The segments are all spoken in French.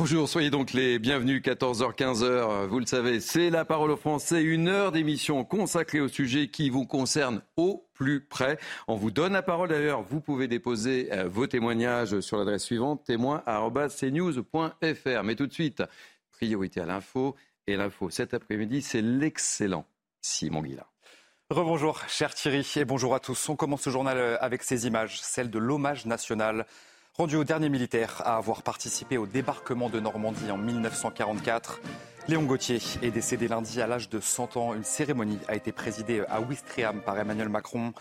Bonjour, soyez donc les bienvenus, 14h-15h, vous le savez, c'est la parole aux Français, une heure d'émission consacrée au sujet qui vous concerne au plus près. On vous donne la parole d'ailleurs, vous pouvez déposer euh, vos témoignages sur l'adresse suivante, témoin.cnews.fr. Mais tout de suite, priorité à l'info, et l'info cet après-midi, c'est l'excellent Simon Guillain. Rebonjour, cher Thierry, et bonjour à tous. On commence ce journal euh, avec ces images, celles de l'hommage national rendu au dernier militaire à avoir participé au débarquement de Normandie en 1944. Léon Gauthier est décédé lundi à l'âge de 100 ans. Une cérémonie a été présidée à Ouistreham par Emmanuel Macron.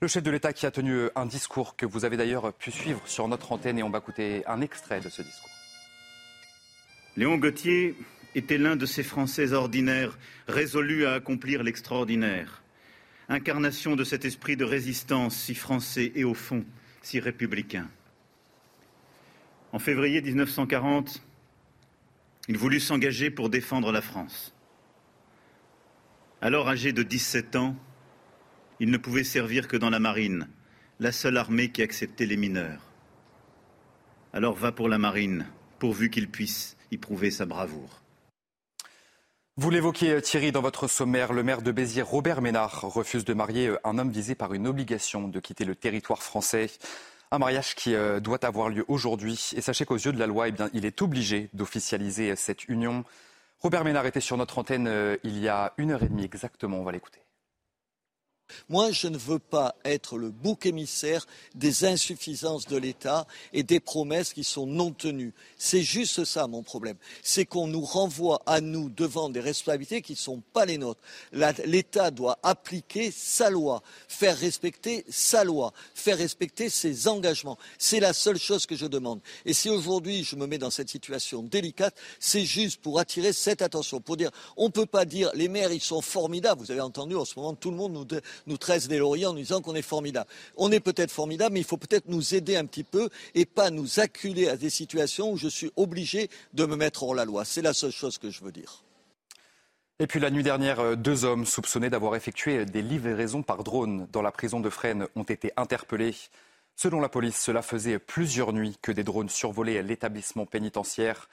Le chef de l'État qui a tenu un discours que vous avez d'ailleurs pu suivre sur notre antenne et on va écouter un extrait de ce discours. Léon Gauthier était l'un de ces Français ordinaires, résolus à accomplir l'extraordinaire. Incarnation de cet esprit de résistance si français et au fond si républicain. En février 1940, il voulut s'engager pour défendre la France. Alors âgé de 17 ans, il ne pouvait servir que dans la marine, la seule armée qui acceptait les mineurs. Alors va pour la marine, pourvu qu'il puisse y prouver sa bravoure. Vous l'évoquiez Thierry dans votre sommaire, le maire de Béziers, Robert Ménard, refuse de marier un homme visé par une obligation de quitter le territoire français. Un mariage qui euh, doit avoir lieu aujourd'hui. Et sachez qu'aux yeux de la loi, eh bien, il est obligé d'officialiser cette union. Robert Ménard était sur notre antenne euh, il y a une heure et demie exactement. On va l'écouter. Moi, je ne veux pas être le bouc émissaire des insuffisances de l'État et des promesses qui sont non tenues. C'est juste ça mon problème. C'est qu'on nous renvoie à nous devant des responsabilités qui ne sont pas les nôtres. L'État doit appliquer sa loi, faire respecter sa loi, faire respecter ses engagements. C'est la seule chose que je demande. Et si aujourd'hui je me mets dans cette situation délicate, c'est juste pour attirer cette attention, pour dire on ne peut pas dire les maires ils sont formidables. Vous avez entendu en ce moment tout le monde nous nous tresse des lauriers en disant qu'on est formidable. On est peut-être formidable, mais il faut peut-être nous aider un petit peu et pas nous acculer à des situations où je suis obligé de me mettre hors la loi. C'est la seule chose que je veux dire. Et puis la nuit dernière, euh, deux hommes soupçonnés d'avoir effectué des livraisons par drone dans la prison de Fresnes ont été interpellés. Selon la police, cela faisait plusieurs nuits que des drones survolaient l'établissement pénitentiaire.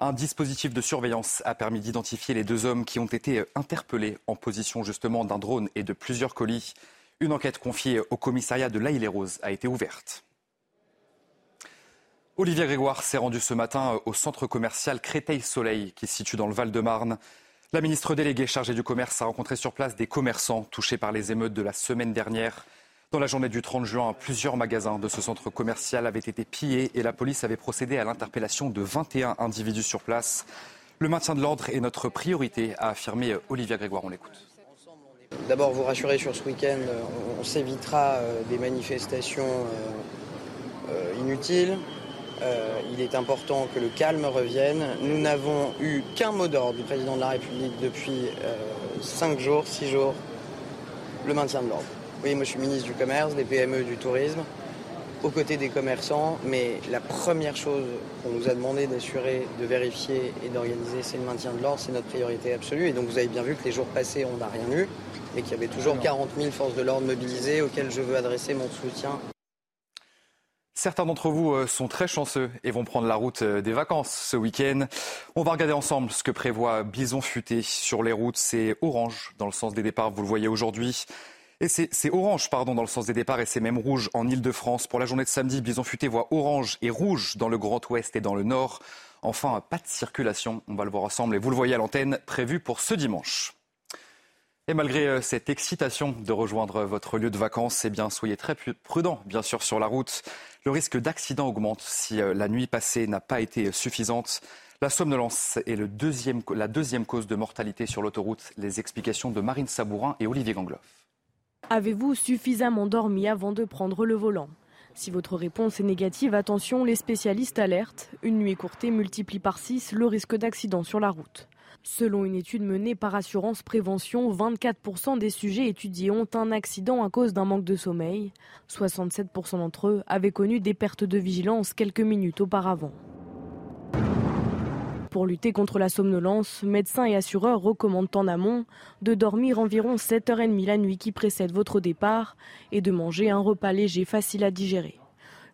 Un dispositif de surveillance a permis d'identifier les deux hommes qui ont été interpellés en position justement d'un drone et de plusieurs colis. Une enquête confiée au commissariat de l'Aïle-les-Roses a été ouverte. Olivier Grégoire s'est rendu ce matin au centre commercial Créteil-Soleil qui se situe dans le Val-de-Marne. La ministre déléguée chargée du commerce a rencontré sur place des commerçants touchés par les émeutes de la semaine dernière. Dans la journée du 30 juin, plusieurs magasins de ce centre commercial avaient été pillés et la police avait procédé à l'interpellation de 21 individus sur place. Le maintien de l'ordre est notre priorité, a affirmé Olivia Grégoire. On l'écoute. D'abord, vous rassurer sur ce week-end, on s'évitera euh, des manifestations euh, euh, inutiles. il est important que le calme revienne. Nous n'avons eu qu'un mot d'ordre du président de la République depuis 5 jours, 6 jours, le maintien de l'ordre. Oui, moi je suis ministre du Commerce, des PME, du Tourisme, aux côtés des commerçants, mais la première chose qu'on nous a demandé d'assurer, de vérifier et d'organiser, c'est le maintien de l'ordre, c'est notre priorité absolue. Et donc vous avez bien vu que les jours passés, on n'a rien eu, et qu'il y avait toujours 40 000 forces de l'ordre mobilisées auxquelles je veux adresser mon soutien. Certains d'entre vous euh, sont très chanceux et vont prendre la route euh, des vacances ce week-end. On va regarder ensemble ce que prévoit Bison Futé sur les routes. C'est orange dans le sens des départs, vous le voyez aujourd'hui. Et c'est orange, pardon, dans le sens des départs, et c'est même rouge en Ile-de-France. Pour la journée de samedi, Bison Futé voit orange et rouge dans le Grand Ouest et dans le Nord. Enfin, pas de circulation, on va le voir ensemble, et vous le voyez à l'antenne, prévu pour ce dimanche. Et malgré euh, cette excitation de rejoindre votre lieu de vacances, eh bien, soyez très prudents, bien sûr, sur la route. Le risque d'accident augmente si euh, la nuit passée n'a pas été suffisante. La somnolence est le deuxième, la deuxième cause de mortalité sur l'autoroute. Les explications de Marine Sabourin et Olivier Gangloff. Avez-vous suffisamment dormi avant de prendre le volant? Si votre réponse est négative, attention, les spécialistes alertent. Une nuit écourtée multiplie par 6 le risque d'accident sur la route. Selon une étude menée par Assurance Prévention, 24% des sujets étudiés ont un accident à cause d'un manque de sommeil. 67% d'entre eux avaient connu des pertes de vigilance quelques minutes auparavant. Pour lutter contre la somnolence, médecins et assureurs recommandent en amont de dormir environ 7h30 la nuit qui précède votre départ et de manger un repas léger facile à digérer.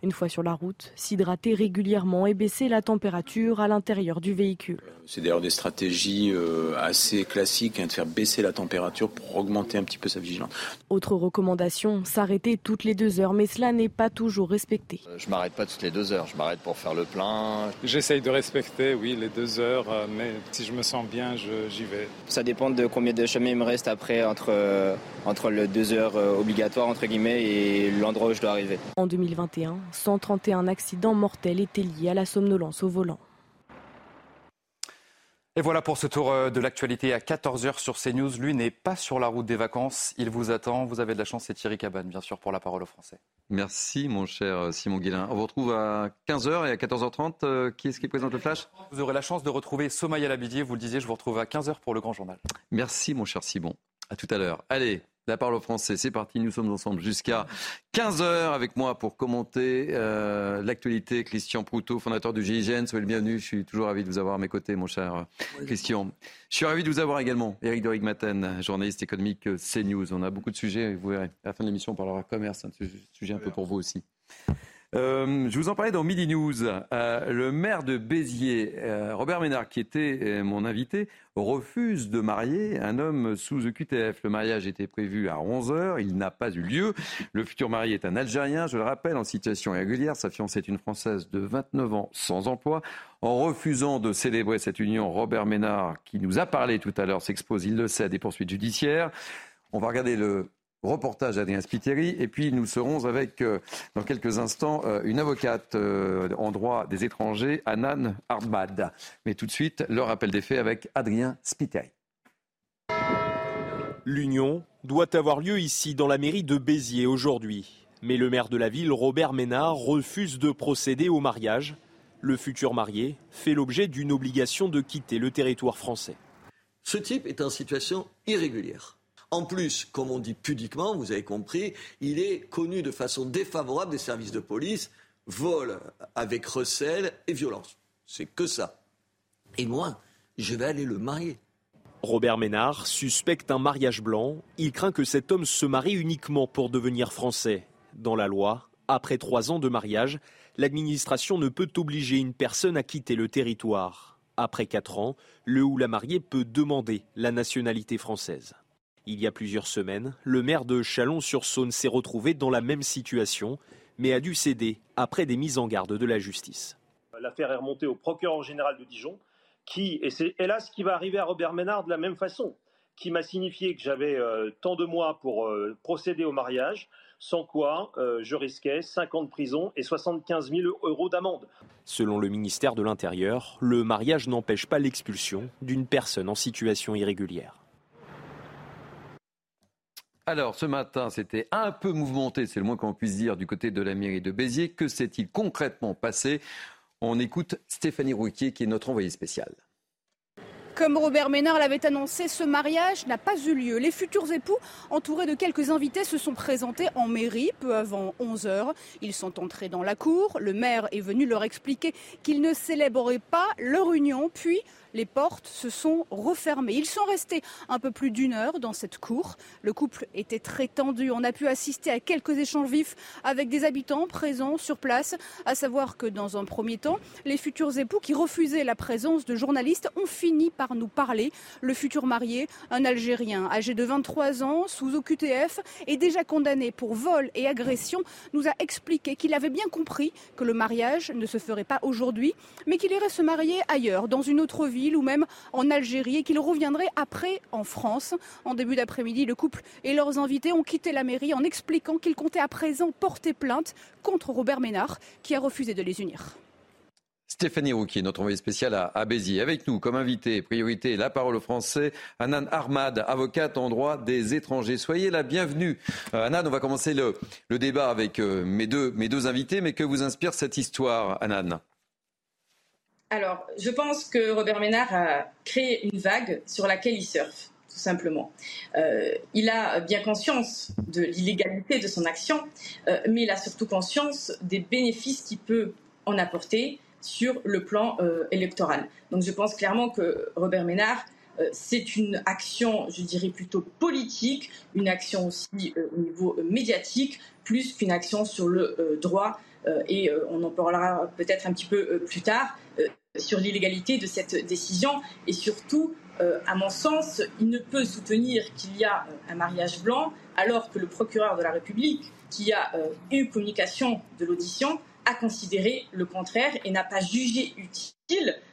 Une fois sur la route, s'hydrater régulièrement et baisser la température à l'intérieur du véhicule. C'est d'ailleurs des stratégies euh, assez classiques hein, de faire baisser la température pour augmenter un petit peu sa vigilance. Autre recommandation, s'arrêter toutes les deux heures, mais cela n'est pas toujours respecté. Euh, je m'arrête pas toutes les deux heures, je m'arrête pour faire le plein. J'essaye de respecter, oui, les deux heures, euh, mais si je me sens bien, j'y vais. Ça dépend de combien de chemin il me reste après entre, entre les deux heures obligatoires, entre guillemets, et l'endroit où je dois arriver. En 2021, 131 accidents mortels étaient liés à la somnolence au volant. Et voilà pour ce tour euh, de l'actualité à 14h sur CNews. Lui n'est pas sur la route des vacances. Il vous attend. Vous avez de la chance. C'est Thierry Cabane, bien sûr, pour la parole aux Français. Merci, mon cher euh, Simon Guillain. On vous retrouve à 15h et à 14h30. Euh, qui est-ce qui présente le flash? Vous aurez la chance de retrouver Somaya Labidier. Vous le disiez, je vous retrouve à 15h pour le grand journal. Merci, mon cher Simon. À tout à l'heure. Allez, la parole au français, c'est parti, nous sommes ensemble jusqu'à 15h avec moi pour commenter euh, l'actualité. Christian Proutot, fondateur du GIGN, soyez le bienvenu, je suis toujours ravi de vous avoir à mes côtés, mon cher euh, Christian. Je suis ravi de vous avoir également, Eric Doric Maten, journaliste économique euh, CNews. On a beaucoup de sujets, vous verrez, à la fin de l'émission on parlera commerce, un sujet un peu pour vous aussi. Euh, je vous en parlais dans Midi News. Euh, le maire de Béziers, euh, Robert Ménard, qui était mon invité, refuse de marier un homme sous EQTF. Le mariage était prévu à 11h, il n'a pas eu lieu. Le futur marié est un Algérien, je le rappelle, en situation irrégulière. Sa fiancée est une Française de 29 ans, sans emploi. En refusant de célébrer cette union, Robert Ménard, qui nous a parlé tout à l'heure, s'expose, il le sait, à des poursuites judiciaires. On va regarder le reportage Adrien Spiteri. Et puis nous serons avec, euh, dans quelques instants, euh, une avocate euh, en droit des étrangers, Anan Arbad. Mais tout de suite, le rappel des faits avec Adrien Spiteri. L'union doit avoir lieu ici, dans la mairie de Béziers, aujourd'hui. Mais le maire de la ville, Robert Ménard, refuse de procéder au mariage. Le futur marié fait l'objet d'une obligation de quitter le territoire français. Ce type est en situation irrégulière. En plus, comme on dit pudiquement, vous avez compris, il est connu de façon défavorable des services de police, vol avec recel et violence. C'est que ça. Et moi, je vais aller le marier. Robert Ménard suspecte un mariage blanc. Il craint que cet homme se marie uniquement pour devenir français. Dans la loi, après trois ans de mariage, l'administration ne peut obliger une personne à quitter le territoire. Après quatre ans, le ou la mariée peut demander la nationalité française. Il y a plusieurs semaines, le maire de Chalon-sur-Saône s'est retrouvé dans la même situation, mais a dû céder après des mises en garde de la justice. L'affaire est remontée au procureur général de Dijon, qui, et c'est hélas ce qui va arriver à Robert Ménard de la même façon, qui m'a signifié que j'avais euh, tant de mois pour euh, procéder au mariage, sans quoi euh, je risquais 5 ans de prison et 75 000 euros d'amende. Selon le ministère de l'Intérieur, le mariage n'empêche pas l'expulsion d'une personne en situation irrégulière. Alors, ce matin, c'était un peu mouvementé, c'est le moins qu'on puisse dire, du côté de la mairie de Béziers. Que s'est-il concrètement passé? On écoute Stéphanie Rouquier, qui est notre envoyée spéciale. Comme Robert Ménard l'avait annoncé, ce mariage n'a pas eu lieu. Les futurs époux, entourés de quelques invités, se sont présentés en mairie peu avant 11 heures. Ils sont entrés dans la cour. Le maire est venu leur expliquer qu'ils ne célébreraient pas leur union. Puis, les portes se sont refermées. Ils sont restés un peu plus d'une heure dans cette cour. Le couple était très tendu. On a pu assister à quelques échanges vifs avec des habitants présents sur place. À savoir que dans un premier temps, les futurs époux qui refusaient la présence de journalistes ont fini par nous parler. Le futur marié, un Algérien âgé de 23 ans, sous OQTF, est déjà condamné pour vol et agression, nous a expliqué qu'il avait bien compris que le mariage ne se ferait pas aujourd'hui, mais qu'il irait se marier ailleurs, dans une autre ville ou même en Algérie, et qu'il reviendrait après en France. En début d'après-midi, le couple et leurs invités ont quitté la mairie en expliquant qu'ils comptaient à présent porter plainte contre Robert Ménard, qui a refusé de les unir. Stéphanie Rouquier, notre envoyée spéciale à, Béziers. Avec nous, comme invité, priorité, la parole au français, Anan Armad, avocate en droit des étrangers. Soyez la bienvenue. Euh, Anan, on va commencer le, débat avec euh, mes deux invités, mais que vous inspire cette histoire, Anan Alors, je pense que Robert Ménard a créé une vague sur laquelle il surfe tout simplement. Euh, il a bien conscience de l'illégalité de son action, mais il a surtout conscience des bénéfices qu'il peut en apporter sur le plan euh, électoral. Donc je pense clairement que Robert Ménard, euh, c'est une action, je dirais plutôt politique, une action aussi euh, au niveau médiatique, plus qu'une action sur le droit. et on en parlera peut-être un petit peu plus tard sur l'illégalité de cette décision. Et surtout, à mon sens, il ne peut soutenir qu'il y a un mariage blanc alors que le procureur de la République, qui a eu communication de l'audition, a considéré le contraire et n'a pas jugé utile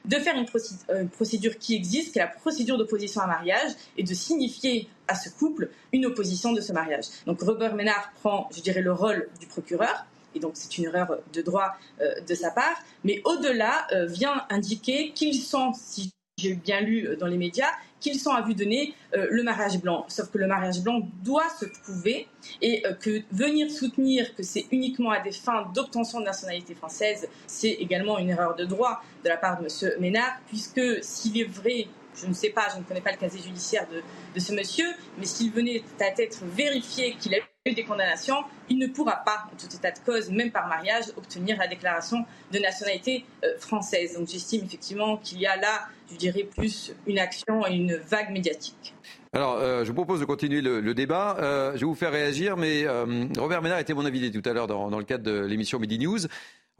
de faire une, procédure qui existe, qui est la procédure d'opposition à mariage, et de signifier à ce couple une opposition de ce mariage. Donc Robert Ménard prend, je dirais, le rôle du procureur, et donc c'est une erreur de droit euh, de sa part, mais au-delà euh, vient indiquer qu'ils sont, si j'ai bien lu euh, dans les médias, qu'ils sont à vue donner euh, le mariage blanc. Sauf que le mariage blanc doit se prouver et que venir soutenir que c'est uniquement à des fins d'obtention de nationalité française, c'est également une erreur de droit de la part de M. Ménard, puisque s'il est vrai je ne sais pas, je ne connais pas le casier judiciaire de, ce monsieur, mais s'il venait à être vérifié qu'il a des condamnations, il ne pourra pas, en tout état de cause, même par mariage, obtenir la déclaration de nationalité euh, française. Donc j'estime effectivement qu'il y a là, je dirais, plus une action et une vague médiatique. Alors, euh, je vous propose de continuer le, débat. Euh, je vais vous faire réagir, mais Robert Ménard était mon invité tout à l'heure dans, dans, le cadre de l'émission Midi News.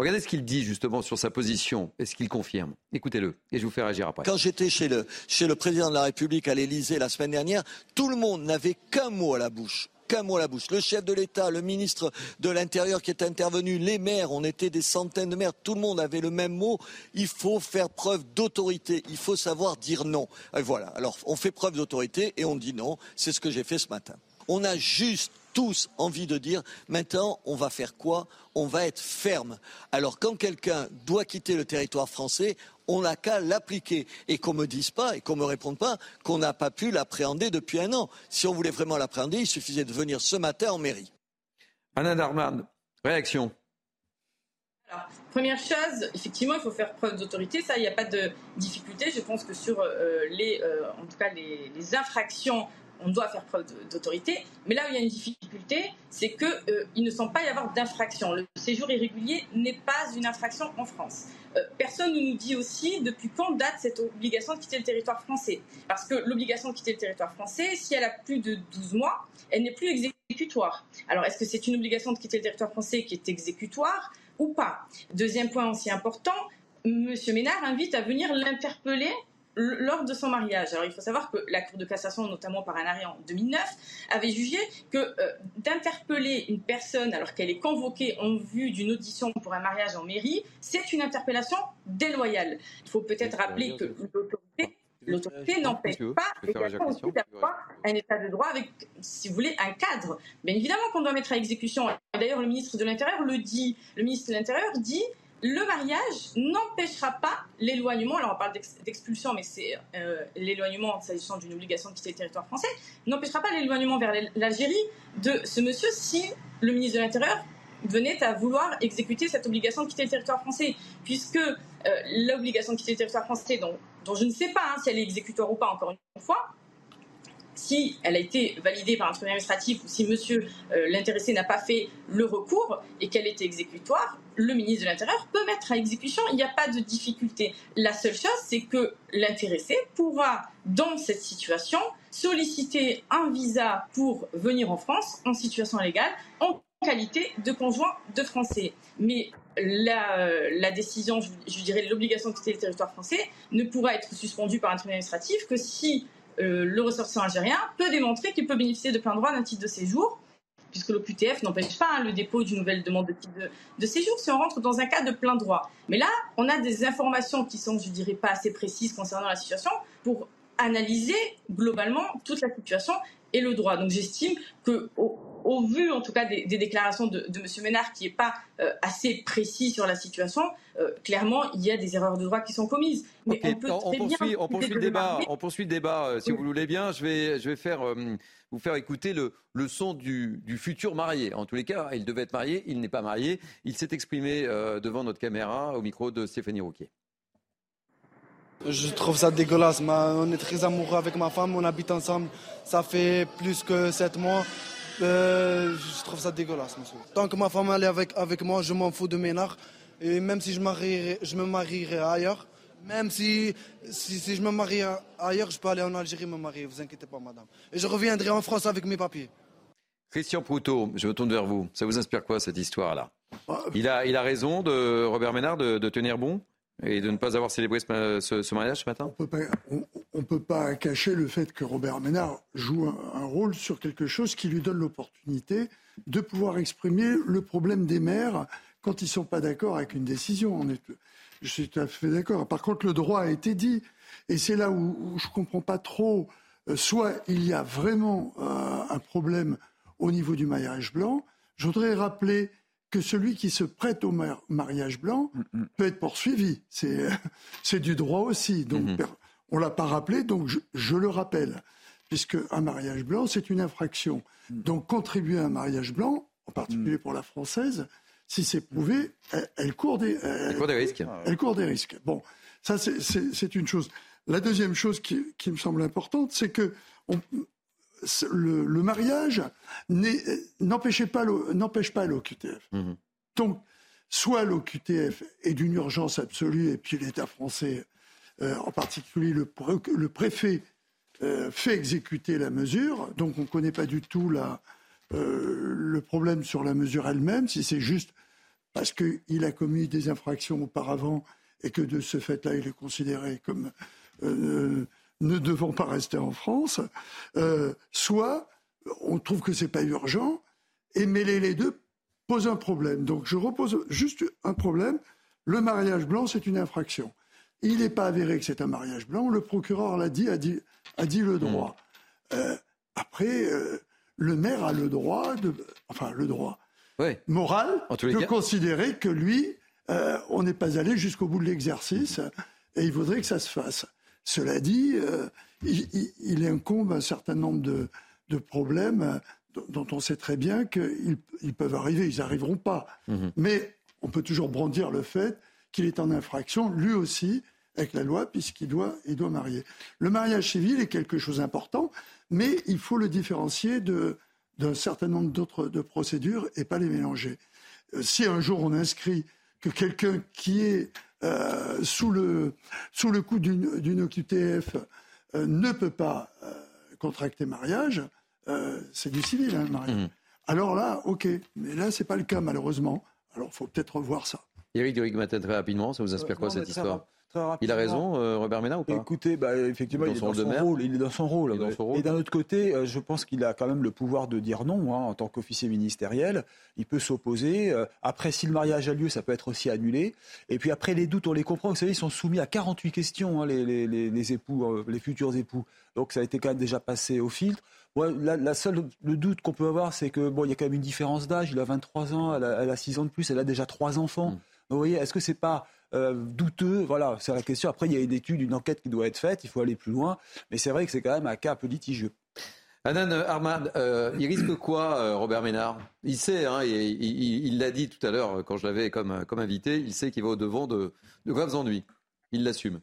Regardez ce qu'il dit justement sur sa position et ce qu'il confirme. Écoutez-le et je vous fais réagir après. Quand j'étais chez le, chez le président de la République à l'Élysée la semaine dernière, tout le monde n'avait qu'un mot à la bouche qu'un mot à la bouche. Le chef de l'État, le ministre de l'Intérieur qui est intervenu, les maires, on était des centaines de maires, tout le monde avait le même mot. Il faut faire preuve d'autorité, il faut savoir dire non. Et voilà, alors on fait preuve d'autorité et on dit non. C'est ce que j'ai fait ce matin. On a juste tous envie de dire maintenant on va faire quoi? On va être ferme. Alors quand quelqu'un doit quitter le territoire français, on n'a qu'à l'appliquer et qu'on me dise pas et qu'on me réponde pas qu'on n'a pas pu l'appréhender depuis un an. Si on voulait vraiment l'appréhender, il suffisait de venir ce matin en mairie. Anna Darman, réaction. Alors, première chose, effectivement, il faut faire preuve d'autorité. Ça, il n'y a pas de difficulté. Je pense que sur euh, les, euh, en tout cas, les infractions on doit faire preuve d'autorité. Mais là où il y a une difficulté, c'est qu'il euh, ne semble pas y avoir d'infraction. Le séjour irrégulier n'est pas une infraction en France. Euh, personne ne nous dit aussi depuis quand date cette obligation de quitter le territoire français. Parce que l'obligation de quitter le territoire français, si elle a plus de 12 mois, elle n'est plus exécutoire. Alors est-ce que c'est une obligation de quitter le territoire français qui est exécutoire ou pas? Deuxième point aussi important, M. Ménard invite à venir l'interpeller lors de son mariage. Alors il faut savoir que la Cour de cassation, notamment par un arrêt en 2009, avait jugé que euh, d'interpeller une personne alors qu'elle est convoquée en vue d'une audition pour un mariage en mairie, c'est une interpellation déloyale. Il faut peut-être rappeler que l'autorité n'empêche pas d'avoir un état de droit avec, si vous voulez, un cadre. Bien évidemment qu'on doit mettre à exécution. D'ailleurs, le ministre de l'Intérieur le dit. Le ministre de l'Intérieur dit le mariage n'empêchera pas l'éloignement, alors on parle d'expulsion, mais c'est euh, l'éloignement s'agissant d'une obligation de quitter le territoire français, n'empêchera pas l'éloignement vers l'Algérie de ce monsieur si le ministre de l'Intérieur venait à vouloir exécuter cette obligation de quitter le territoire français, puisque euh, l'obligation de quitter le territoire français, dont, je ne sais pas hein, si elle est exécutoire ou pas, encore une fois, si elle a été validée par un tribunal administratif ou si monsieur euh, l'intéressé n'a pas fait le recours et qu'elle était exécutoire, le ministre de l'Intérieur peut mettre à exécution, il n'y a pas de difficulté. La seule chose, c'est que l'intéressé pourra, dans cette situation, solliciter un visa pour venir en France en situation légale, en qualité de conjoint de Français. Mais la, décision, je, je dirais l'obligation de quitter le territoire français, ne pourra être suspendue par un tribunal administratif que si euh, le ressortissant algérien peut démontrer qu'il peut bénéficier de plein droit d'un titre de séjour, puisque l'OQTF n'empêche pas hein, le dépôt d'une nouvelle demande de titre de, séjour si on rentre dans un cas de plein droit. Mais là, on a des informations qui sont, je dirais, pas assez précises concernant la situation pour analyser globalement toute la situation et le droit. Donc j'estime que au vu en tout cas des, déclarations de, de M. Ménard qui n'est pas euh, assez précis sur la situation, euh, clairement il y a des erreurs de droit qui sont commises. Mais on, poursuit, on, poursuit, le débat, on poursuit le débat. si vous voulez bien, je vais, je vais faire, euh, vous faire écouter le, le son du, du, futur marié. En tous les cas, il devait être marié, il n'est pas marié. Il s'est exprimé devant notre caméra au micro de Stéphanie Rouquier. Je trouve ça dégueulasse. On est très amoureux avec ma femme, on habite ensemble. Ça fait plus que sept mois. Euh, je trouve ça dégueulasse, monsieur. Tant que ma femme est avec, avec moi, je m'en fous de Ménard. Et même si je, je me marierai ailleurs, même si, si, je me marie ailleurs, je peux aller en Algérie me marier, vous inquiétez pas, madame. Et je reviendrai en France avec mes papiers. Christian Proutot, je me tourne vers vous. Ça vous inspire quoi cette histoire-là? Ah, il, a, il a raison de Robert Ménard de tenir bon? Et de ne pas avoir célébré ce, mariage ce matin On ne peut pas cacher le fait que Robert Ménard joue un, rôle sur quelque chose qui lui donne l'opportunité de pouvoir exprimer le problème des maires quand ils ne sont pas d'accord avec une décision. je suis tout à fait d'accord. Par contre, le droit a été dit. Et c'est là où, je ne comprends pas trop. Euh, soit il y a vraiment euh, un problème au niveau du maillage blanc. Je voudrais rappeler que celui qui se prête au mariage blanc mm, mm. peut être poursuivi. C'est du droit aussi. Donc, mm-hmm. on ne l'a pas rappelé, donc je, le rappelle. Puisque un mariage blanc, c'est une infraction. Mm. Donc, contribuer à un mariage blanc, en particulier pour la française, si c'est prouvé, elle, court des, risques. Elle court des risques. Bon, ça, c'est une chose. La deuxième chose qui, qui me semble importante, c'est que on, le, mariage n'empêche pas l'OQTF. Mhm. Donc, soit l'OQTF est d'une urgence absolue et puis l'État français, euh, en particulier le, préfet, euh, fait exécuter la mesure. Donc, on ne connaît pas du tout euh, le problème sur la mesure elle-même, si c'est juste parce qu'il a commis des infractions auparavant et que de ce fait-là, il est considéré comme ne devons pas rester en France, euh, soit on trouve que c'est pas urgent, et mêler les deux pose un problème. Donc je repose juste un problème. Le mariage blanc, c'est une infraction. Il n'est pas avéré que c'est un mariage blanc. Le procureur l'a dit, a dit, a dit le droit. Mmh. Euh, après, euh, le maire a le droit de, enfin le droit moral de considérer que lui, on n'est pas allé jusqu'au bout de l'exercice et il voudrait que ça se fasse. Cela dit, euh, il, incombe un certain nombre de, problèmes euh, dont on sait très bien qu'ils peuvent arriver, ils n'arriveront pas. Mhm. Mais on peut toujours brandir le fait qu'il est en infraction, lui aussi, avec la loi, puisqu'il doit, il doit marier. Le mariage civil est quelque chose d'important, mais il faut le différencier d'un certain nombre d'autres de procédures et pas les mélanger. Euh, si un jour on inscrit que quelqu'un qui est euh, sous, le, sous le coup d'une OQTF euh, ne peut pas euh, contracter mariage, c'est du civil, hein, le mariage. Mmh. Alors là, ok. Mais là, c'est pas le cas, malheureusement. Alors, il faut peut-être revoir ça. Eric Duric très rapidement, ça vous inspire quoi cette histoire? Il a raison, euh, Robert Ménard, ou pas? Écoutez, bah, effectivement, il, est dans son rôle, il est dans son rôle. Et d'un autre côté, euh, je pense qu'il a quand même le pouvoir de dire non hein, en tant qu'officier ministériel. Il peut s'opposer. Euh, après, si le mariage a lieu, ça peut être aussi annulé. Et puis après, les doutes, on les comprend. Vous savez, ils sont soumis à 48 questions, hein, les, époux, les futurs époux. Donc ça a été quand même déjà passé au filtre. la, seule, le doute qu'on peut avoir, c'est que bon, il y a quand même une différence d'âge. Il a 23 ans, elle a, 6 ans de plus, elle a déjà 3 enfants. Mm. vous voyez, est-ce que c'est pas euh, douteux Voilà, c'est la question. Après, il y a une étude, une enquête qui doit être faite, il faut aller plus loin, mais c'est vrai que c'est quand même un cas un peu litigieux. Anan Armand, euh, il risque quoi, euh, Robert Ménard? Il sait, hein, il l'a dit tout à l'heure quand je l'avais comme, comme invité, il sait qu'il va au-devant de, de graves ennuis. Il l'assume.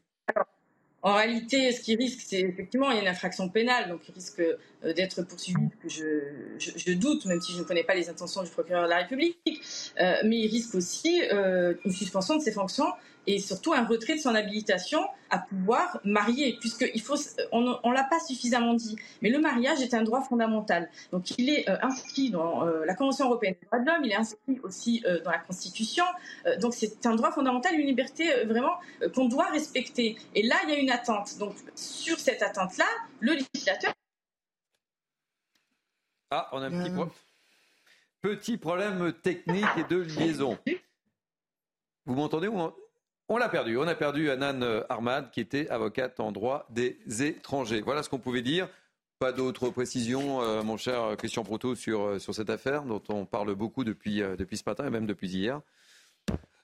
En réalité, ce qui risque, c'est effectivement, il y a une infraction pénale, donc il risque euh, d'être poursuivi, que je, je, doute, même si je ne connais pas les intentions du procureur de la République, euh, mais il risque aussi euh, une suspension de ses fonctions et surtout un retrait de son habilitation à pouvoir marier, puisqu'il faut, on ne l'a pas suffisamment dit, mais le mariage est un droit fondamental. Donc il est euh, inscrit dans euh, la Convention européenne des droits de l'homme, il est inscrit aussi euh, dans la Constitution. donc c'est un droit fondamental, une liberté vraiment qu'on doit respecter. Et là, il y a une attente. Donc sur cette attente-là, le législateur. Ah, on a un petit, petit problème technique et de liaison. Vous m'entendez ou on l'a perdu. On a perdu Anan Armad, qui était avocate en droit des étrangers. Voilà ce qu'on pouvait dire. Pas d'autres précisions, euh, mon cher Christian Proto, sur, euh, sur cette affaire dont on parle beaucoup depuis, euh, depuis ce matin et même depuis hier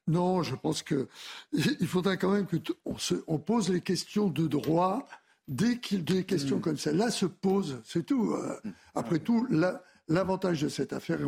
Non, je pense qu'il faudrait quand même qu'on on pose les questions de droit dès qu'il des questions mm. comme celle-là se posent. C'est tout. Mm. Après tout, l'avantage de cette affaire,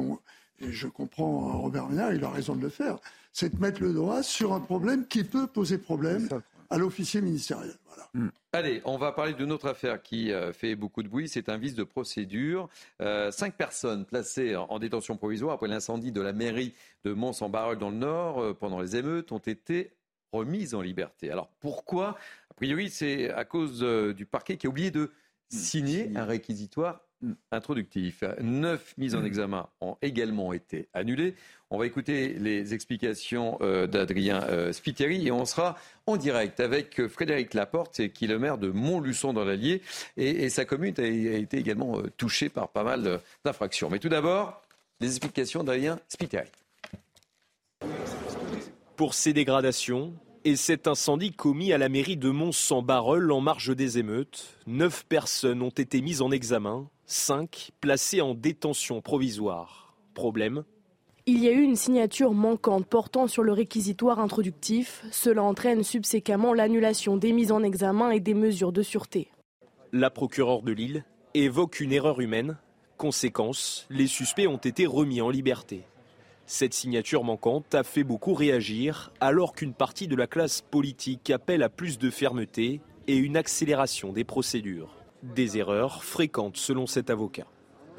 et, je comprends Robert Ménard, il a raison de le faire, c'est de mettre le doigt sur un problème qui peut poser problème à l'officier ministériel. Hmm. Allez, on va parler d'une autre affaire qui euh, fait beaucoup de bruit. C'est un vice de procédure. Euh, cinq personnes placées en, détention provisoire après l'incendie de la mairie de Mons-en-Barœul dans le Nord euh, pendant les émeutes ont été remises en liberté. Alors pourquoi priori, c'est à cause du parquet qui a oublié de hmm. signer un réquisitoire introductif. Neuf mises en examen ont également été annulées. On va écouter les explications euh, d'Adrien euh, Spiteri et on sera en direct avec Frédéric Laporte, qui est le maire de Montluçon dans l'Allier. Et, sa commune a, été également euh, touchée par pas mal d'infractions. Mais tout d'abord, les explications d'Adrien Spiteri. Pour ces dégradations, et cet incendie commis à la mairie de Mons-en-Barœul en marge des émeutes, neuf personnes ont été mises en examen, cinq placées en détention provisoire. Problème? Il y a eu une signature manquante portant sur le réquisitoire introductif. Cela entraîne subséquemment l'annulation des mises en examen et des mesures de sûreté. La procureure de Lille évoque une erreur humaine. Conséquence, les suspects ont été remis en liberté. Cette signature manquante a fait beaucoup réagir alors qu'une partie de la classe politique appelle à plus de fermeté et une accélération des procédures. Des erreurs fréquentes selon cet avocat.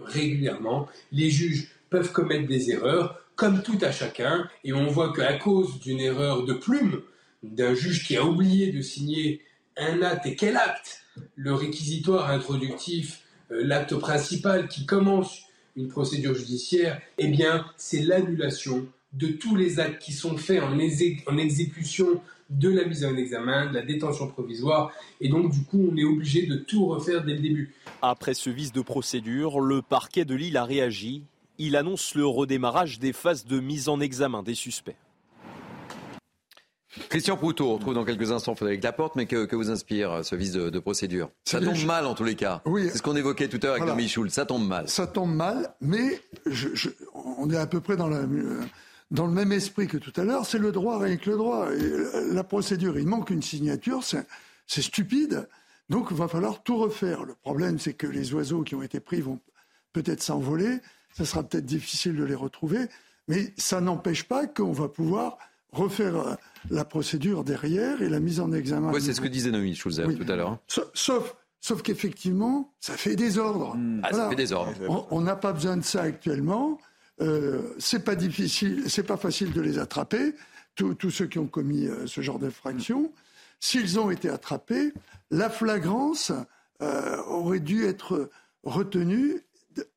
Régulièrement, les juges peuvent commettre des erreurs, comme tout à chacun, et on voit qu'à cause d'une erreur de plume, d'un juge qui a oublié de signer un acte, et quel acte? Le réquisitoire introductif, euh, l'acte principal qui commence une procédure judiciaire, eh bien, c'est l'annulation de tous les actes qui sont faits en, en, exécution de la mise en examen, de la détention provisoire, et donc du coup on est obligé de tout refaire dès le début. Après ce vice de procédure, le parquet de Lille a réagi. Il annonce le redémarrage des phases de mise en examen des suspects. Christian Proutot, on retrouve dans quelques instants Frédéric Laporte, mais que, vous inspire euh, ce vice de, procédure? Ça tombe mal en tous les cas. Oui. C'est ce qu'on évoquait tout à l'heure avec voilà. Schulz. Ça tombe mal. Ça tombe mal, mais on est à peu près dans, dans le même esprit que tout à l'heure. C'est le droit rien que le droit. Et la procédure, il manque une signature, c'est stupide. Donc il va falloir tout refaire. Le problème, c'est que les oiseaux qui ont été pris vont peut-être s'envoler. Ça sera peut-être difficile de les retrouver. Mais ça n'empêche pas qu'on va pouvoir refaire euh, la procédure derrière et la mise en examen. Oui, c'est ce que disait Noémie Schulzer tout à l'heure. Hein. Sauf, sauf qu'effectivement, ça fait désordre. Mmh. Ah, ça fait désordre. On n'a pas besoin de ça actuellement. Euh, c'est pas difficile, c'est pas facile de les attraper. Tous ceux qui ont commis euh, ce genre d'infraction, s'ils ont été attrapés, la flagrance euh, aurait dû être retenue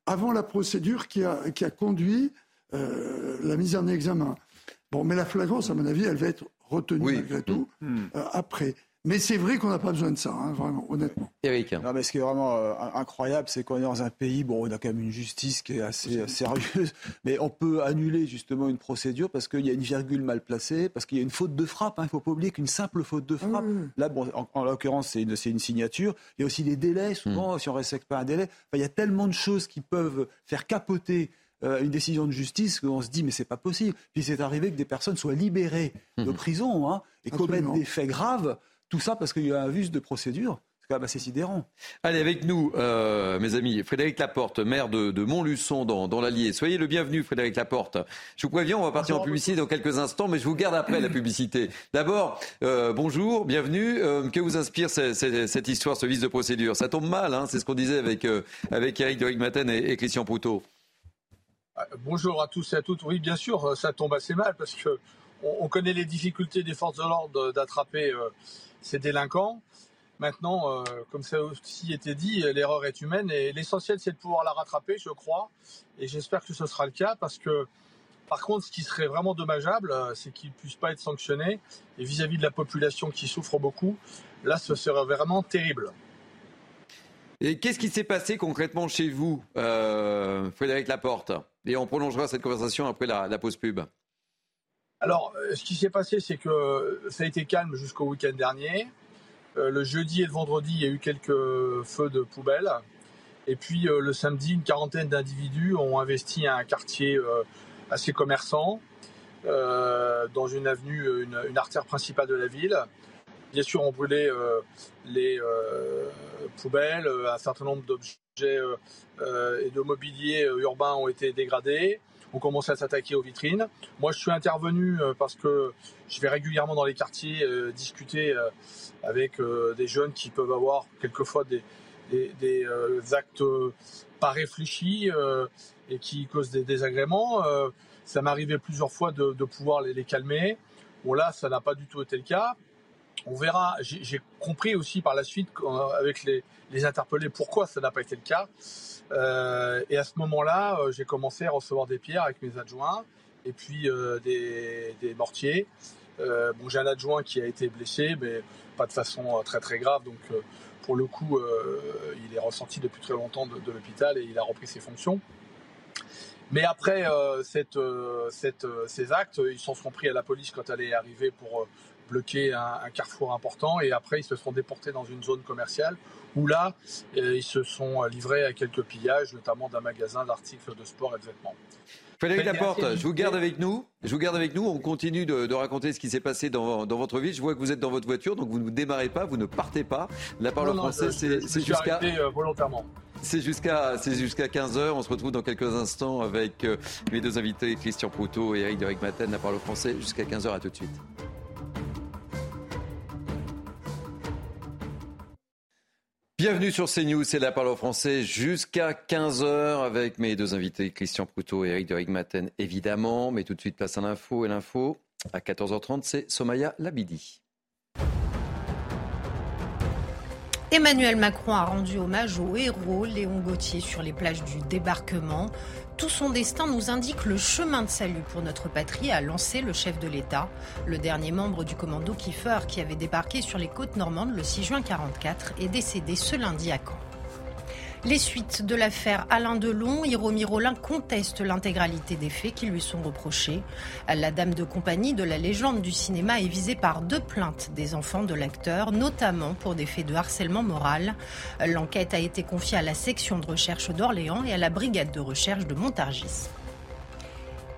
avant la procédure qui a, qui a conduit la mise en examen. Bon, mais la flagrance, à mon avis, elle va être retenue malgré tout mm. euh, après. Mais c'est vrai qu'on n'a pas besoin de ça, hein, vraiment, honnêtement. Eric. Non, mais ce qui est vraiment euh, incroyable, c'est qu'on est dans un pays, bon, on a quand même une justice qui est assez euh, sérieuse, mais on peut annuler justement une procédure parce qu'il y a une virgule mal placée, parce qu'il y a une faute de frappe. Hein. Il ne faut pas oublier qu'une simple faute de frappe, là, bon, en, l'occurrence, c'est une, une, signature. Il y a aussi des délais, souvent, mm. si on ne respecte pas un délai. il y a tellement de choses qui peuvent faire capoter euh, une décision de justice qu'on se dit mais c'est pas possible. Puis c'est arrivé que des personnes soient libérées de mhm. prison hein, et commettent des faits graves. Tout ça parce qu'il y a un vice de procédure. C'est quand même assez sidérant. Allez, avec nous, euh, mes amis, Frédéric Laporte, maire de, Montluçon dans, dans l'Allier. Soyez le bienvenu, Frédéric Laporte. Je vous préviens, on va partir en publicité dans quelques instants, mais je vous garde après la publicité. D'abord, euh, bonjour, bienvenue. que vous inspire cette, histoire, ce vice de procédure? Ça tombe mal, hein, c'est ce qu'on disait avec, avec Eric de Rigmaten et, et Christian Poutot. Bonjour à tous et à toutes. Oui, bien sûr, euh, ça tombe assez mal parce que on, connaît les difficultés des forces de l'ordre d'attraper euh, ces délinquants. Maintenant, euh, comme ça a aussi été dit, l'erreur est humaine et l'essentiel c'est de pouvoir la rattraper, je crois. Et j'espère que ce sera le cas parce que, par contre, ce qui serait vraiment dommageable, c'est qu'ils ne puissent pas être sanctionnés. Et vis-à-vis de la population qui souffre beaucoup, là, ce serait vraiment terrible. Et qu'est-ce qui s'est passé concrètement chez vous, Frédéric Laporte? Et on prolongera cette conversation après la, pause pub. Alors, euh, ce qui s'est passé, c'est que ça a été calme jusqu'au week-end dernier. Euh, le jeudi et le vendredi, il y a eu quelques feux de poubelle. Et puis le samedi, une quarantaine d'individus ont investi un quartier assez commerçant, dans une avenue, une, artère principale de la ville. Bien sûr, on brûlait les poubelles, un certain nombre d'objets et de mobilier urbain ont été dégradés ont commencé à s'attaquer aux vitrines. Moi, je suis intervenu euh, parce que je vais régulièrement dans les quartiers euh, discuter euh, avec des jeunes qui peuvent avoir quelquefois des, actes pas réfléchis et qui causent des désagréments. ça arrivé plusieurs fois de, pouvoir les, les, calmer. Bon là, ça n'a pas du tout été le cas. On verra. J'ai compris aussi par la suite avec les, interpellés pourquoi ça n'a pas été le cas. Euh, et à ce moment-là, euh, j'ai commencé à recevoir des pierres avec mes adjoints et puis euh, des, mortiers. bon, j'ai un adjoint qui a été blessé, mais pas de façon très très grave. Donc, pour le coup, il est ressenti depuis très longtemps de, l'hôpital et il a repris ses fonctions. Mais après cette, ces actes, ils s'en sont pris à la police quand elle est arrivée pour bloquer un, carrefour important et après ils se sont déportés dans une zone commerciale où là euh, ils se sont livrés à quelques pillages, notamment d'un magasin d'articles de sport et de vêtements. Frédéric Laporte, je vous garde avec nous. Je vous garde avec nous. On continue de, raconter ce qui s'est passé dans, votre vie. Je vois que vous êtes dans votre voiture, donc vous ne démarrez pas, vous ne partez pas. La parole française, c'est jusqu'à. Euh, volontairement. C'est jusqu'à jusqu'à 15h. On se retrouve dans quelques instants avec euh, mes deux invités, Christian Proutot et Eric Deric Maten. La parole français jusqu'à 15h. À tout de suite. Bienvenue sur CNews, c'est la parole au français jusqu'à 15h avec mes deux invités, Christian Proutot et Eric de Rigmaten, évidemment. Mais tout de suite, place à l'info. Et l'info, à 14h30, c'est Somaya Labidi. Emmanuel Macron a rendu hommage au héros Léon Gauthier sur les plages du débarquement. Tout son destin nous indique le chemin de salut pour notre patrie, a lancé le chef de l'État, le dernier membre du commando Kiefer qui avait débarqué sur les côtes normandes le 6 juin 1944 est décédé ce lundi à Caen. Les suites de l'affaire Alain Delon, Hiromi Rollin conteste l'intégralité des faits qui lui sont reprochés. La dame de compagnie de la légende du cinéma est visée par deux plaintes des enfants de l'acteur, notamment pour des faits de harcèlement moral. L'enquête a été confiée à la section de recherche d'Orléans et à la brigade de recherche de Montargis.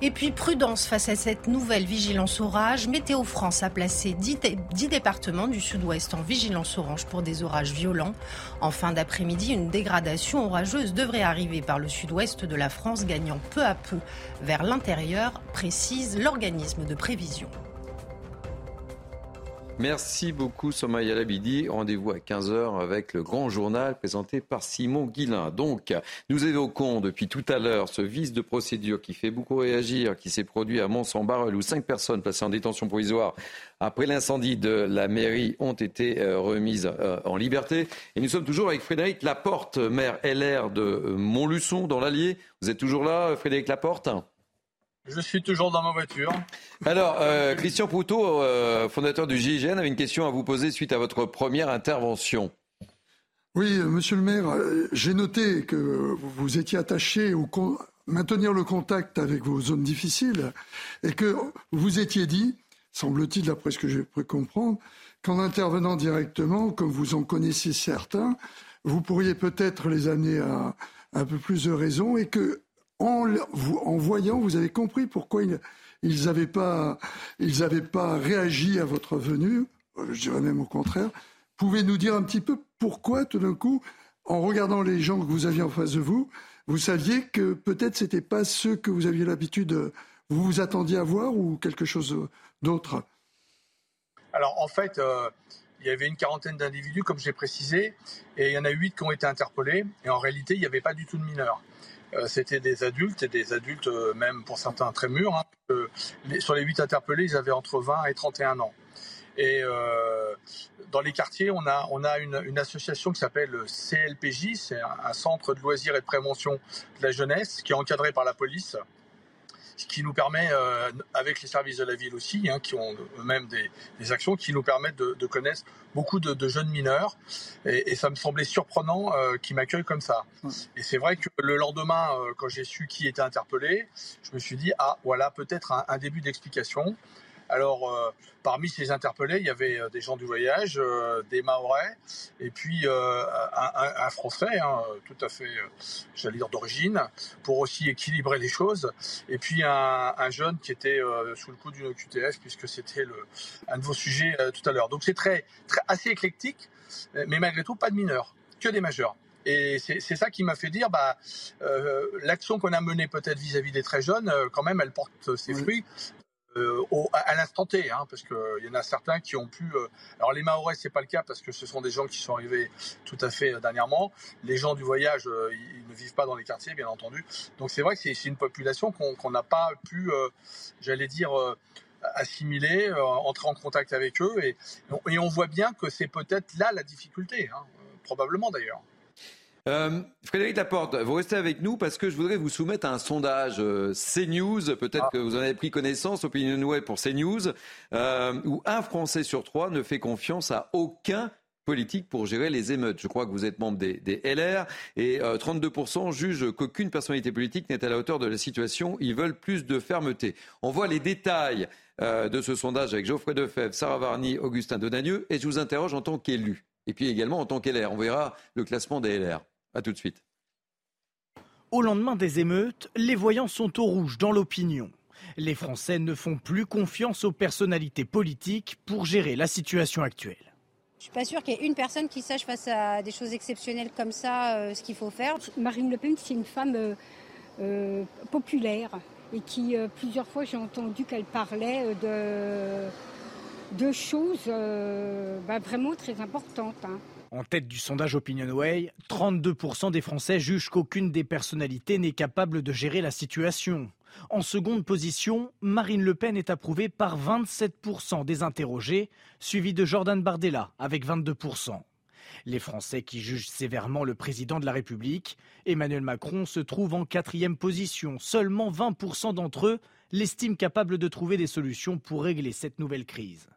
Et puis prudence face à cette nouvelle vigilance orage. Météo France a placé 10, départements du sud-ouest en vigilance orange pour des orages violents. En fin d'après-midi, une dégradation orageuse devrait arriver par le sud-ouest de la France, gagnant peu à peu vers l'intérieur, précise l'organisme de prévision. Merci beaucoup Somaya Labidi. Rendez-vous à 15h avec le grand journal présenté par Simon Guillain. Donc, nous évoquons depuis tout à l'heure ce vice de procédure qui fait beaucoup réagir, qui s'est produit à Mont-Saint-Barreul où cinq personnes placées en détention provisoire après l'incendie de la mairie ont été euh, remises euh, en liberté. Et nous sommes toujours avec Frédéric Laporte, maire LR de euh, Montluçon dans l'Allier. Vous êtes toujours là, Frédéric Laporte? Je suis toujours dans ma voiture. Alors, euh, Christian Proutot, euh, fondateur du GIGN, avait une question à vous poser suite à votre première intervention. Oui, euh, monsieur le maire, j'ai noté que vous étiez attaché au maintenir le contact avec vos zones difficiles et que vous étiez dit, semble-t-il, d'après ce que j'ai pu comprendre, qu'en intervenant directement, comme vous en connaissez certains, vous pourriez peut-être les amener à un peu plus de raison et que en, voyant, vous avez compris pourquoi ils n'avaient pas, pas réagi à votre venue, je dirais même au contraire. Pouvez nous dire un petit peu pourquoi tout d'un coup, en regardant les gens que vous aviez en face de vous, vous saviez que peut-être ce n'était pas ceux que vous aviez l'habitude, vous vous attendiez à voir ou quelque chose d'autre? Alors en fait, euh, il y avait une quarantaine d'individus, comme j'ai précisé, et il y en a huit qui ont été interpellés. Et en réalité, il n'y avait pas du tout de mineurs. Euh, c'était des adultes et des adultes euh, même pour certains très mûrs. Hein, sur les 8 interpellés, ils avaient entre 20 et 31 ans. Et euh, dans les quartiers, on a, on a une, une association qui s'appelle CLPJ, c'est un, centre de loisirs et de prévention de la jeunesse qui est encadré par la police ce qui nous permet, euh, avec les services de la ville aussi, hein, qui ont eux-mêmes des, actions, qui nous permettent de, connaître beaucoup de, jeunes mineurs. Et, ça me semblait surprenant euh, qu'ils m'accueillent comme ça. Et c'est vrai que le lendemain, euh, quand j'ai su qui était interpellé, je me suis dit, ah, voilà peut-être un, début d'explication. Alors, parmi ces interpellés, il y avait des gens du voyage, des Maorais, et puis un, Français, hein, tout à fait, j'allais dire d'origine, pour aussi équilibrer les choses, et puis un, jeune qui était sous le coup d'une OQTF, puisque c'était un de vos sujets tout à l'heure. Donc c'est très, très, assez éclectique, mais malgré tout, pas de mineurs, que des majeurs. Et c'est ça qui m'a fait dire, bah, euh, l'action qu'on a menée peut-être vis-à-vis des très jeunes, euh, quand même, elle porte ses fruits. Euh, à l'instant T, hein, parce qu'il y en a certains qui ont pu. alors les Maorais, c'est pas le cas parce que ce sont des gens qui sont arrivés tout à fait dernièrement. Les gens du voyage, ils ne vivent pas dans les quartiers, bien entendu. Donc c'est vrai que c'est une population qu'on n'a pas pu, j'allais dire assimiler, entrer en contact avec eux. Et, et on voit bien que c'est peut-être là la difficulté, hein, probablement d'ailleurs. Euh, Frédéric Laporte, vous restez avec nous parce que je voudrais vous soumettre un sondage euh, CNews, peut-être que vous en avez pris connaissance, Opinion Web pour CNews, euh, où un Français sur trois ne fait confiance à aucun politique pour gérer les émeutes. Je crois que vous êtes membre des, LR et 32% jugent qu'aucune personnalité politique n'est à la hauteur de la situation. Ils veulent plus de fermeté. On voit les détails de ce sondage avec Geoffrey Defebvre, Sarah Varny, Augustin Donadieu et je vous interroge en tant qu'élu et puis également en tant qu'LR. On verra le classement des LR. A tout de suite. Au lendemain des émeutes, les voyants sont au rouge dans l'opinion. Les Français ne font plus confiance aux personnalités politiques pour gérer la situation actuelle. Je suis pas sûre qu'il y ait une personne qui sache face à des choses exceptionnelles comme ça euh, ce qu'il faut faire. Marine Le Pen, c'est une femme euh, euh, populaire et qui plusieurs fois j'ai entendu qu'elle parlait de, de choses bah, vraiment très importantes. Hein. En tête du sondage OpinionWay, 32% des Français jugent qu'aucune des personnalités n'est capable de gérer la situation. En seconde position, Marine Le Pen est approuvée par 27% des interrogés, suivi de Jordan Bardella avec 22%. Les Français qui jugent sévèrement le président de la République, Emmanuel Macron, se trouve en quatrième position. Seulement 20% d'entre eux l'estiment capable de trouver des solutions pour régler cette nouvelle crise.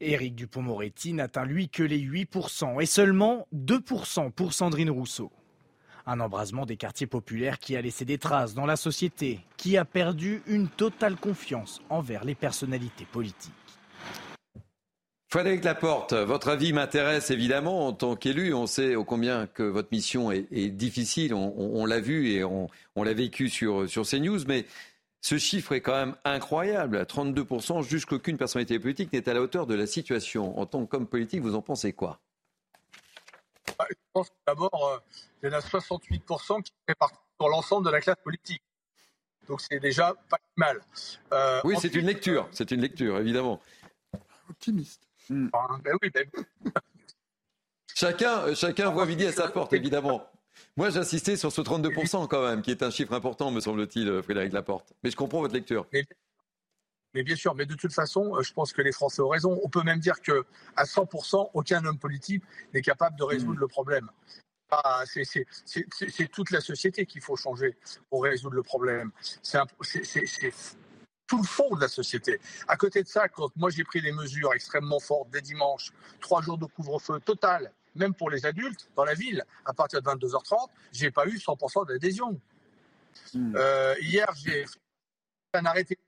Éric Dupont-Moretti n'atteint lui que les 8% et seulement 2% pour Sandrine Rousseau. Un embrasement des quartiers populaires qui a laissé des traces dans la société, qui a perdu une totale confiance envers les personnalités politiques. Frédéric Laporte, votre avis m'intéresse évidemment en tant qu'élu. On sait ô combien que votre mission est, difficile. On, l'a vu et on, l'a vécu sur, sur CNews. Mais ce chiffre est quand même incroyable. 32% jusqu'aucune qu'aucune personnalité politique n'est à la hauteur de la situation. En tant qu'homme politique, vous en pensez quoi? Bah, Je pense d'abord, euh, il y en a 68% qui répartissent sur l'ensemble de la classe politique. Donc c'est déjà pas mal. Euh, oui, c'est une lecture. C'est une lecture, évidemment. Optimiste. Ben oui, ben... chacun, chacun voit midi à sa porte, évidemment. Moi, j'insistais sur ce 32% quand même, qui est un chiffre important, me semble-t-il, euh, Frédéric Laporte. Mais je comprends votre lecture. Mais, bien sûr, mais de toute façon, euh, je pense que les Français ont raison. On peut même dire que à 100%, aucun homme politique n'est capable de résoudre mm. le problème. Ah, c'est toute la société qu'il faut changer pour résoudre le problème. C'est tout le fond de la société. À côté de ça, quand moi j'ai pris des mesures extrêmement fortes dès dimanche, trois jours de couvre-feu total, même pour les adultes, dans la ville, à partir de 22h30, j'ai pas eu 100% d'adhésion. Hmm. Euh, hier, j'ai fait un arrêté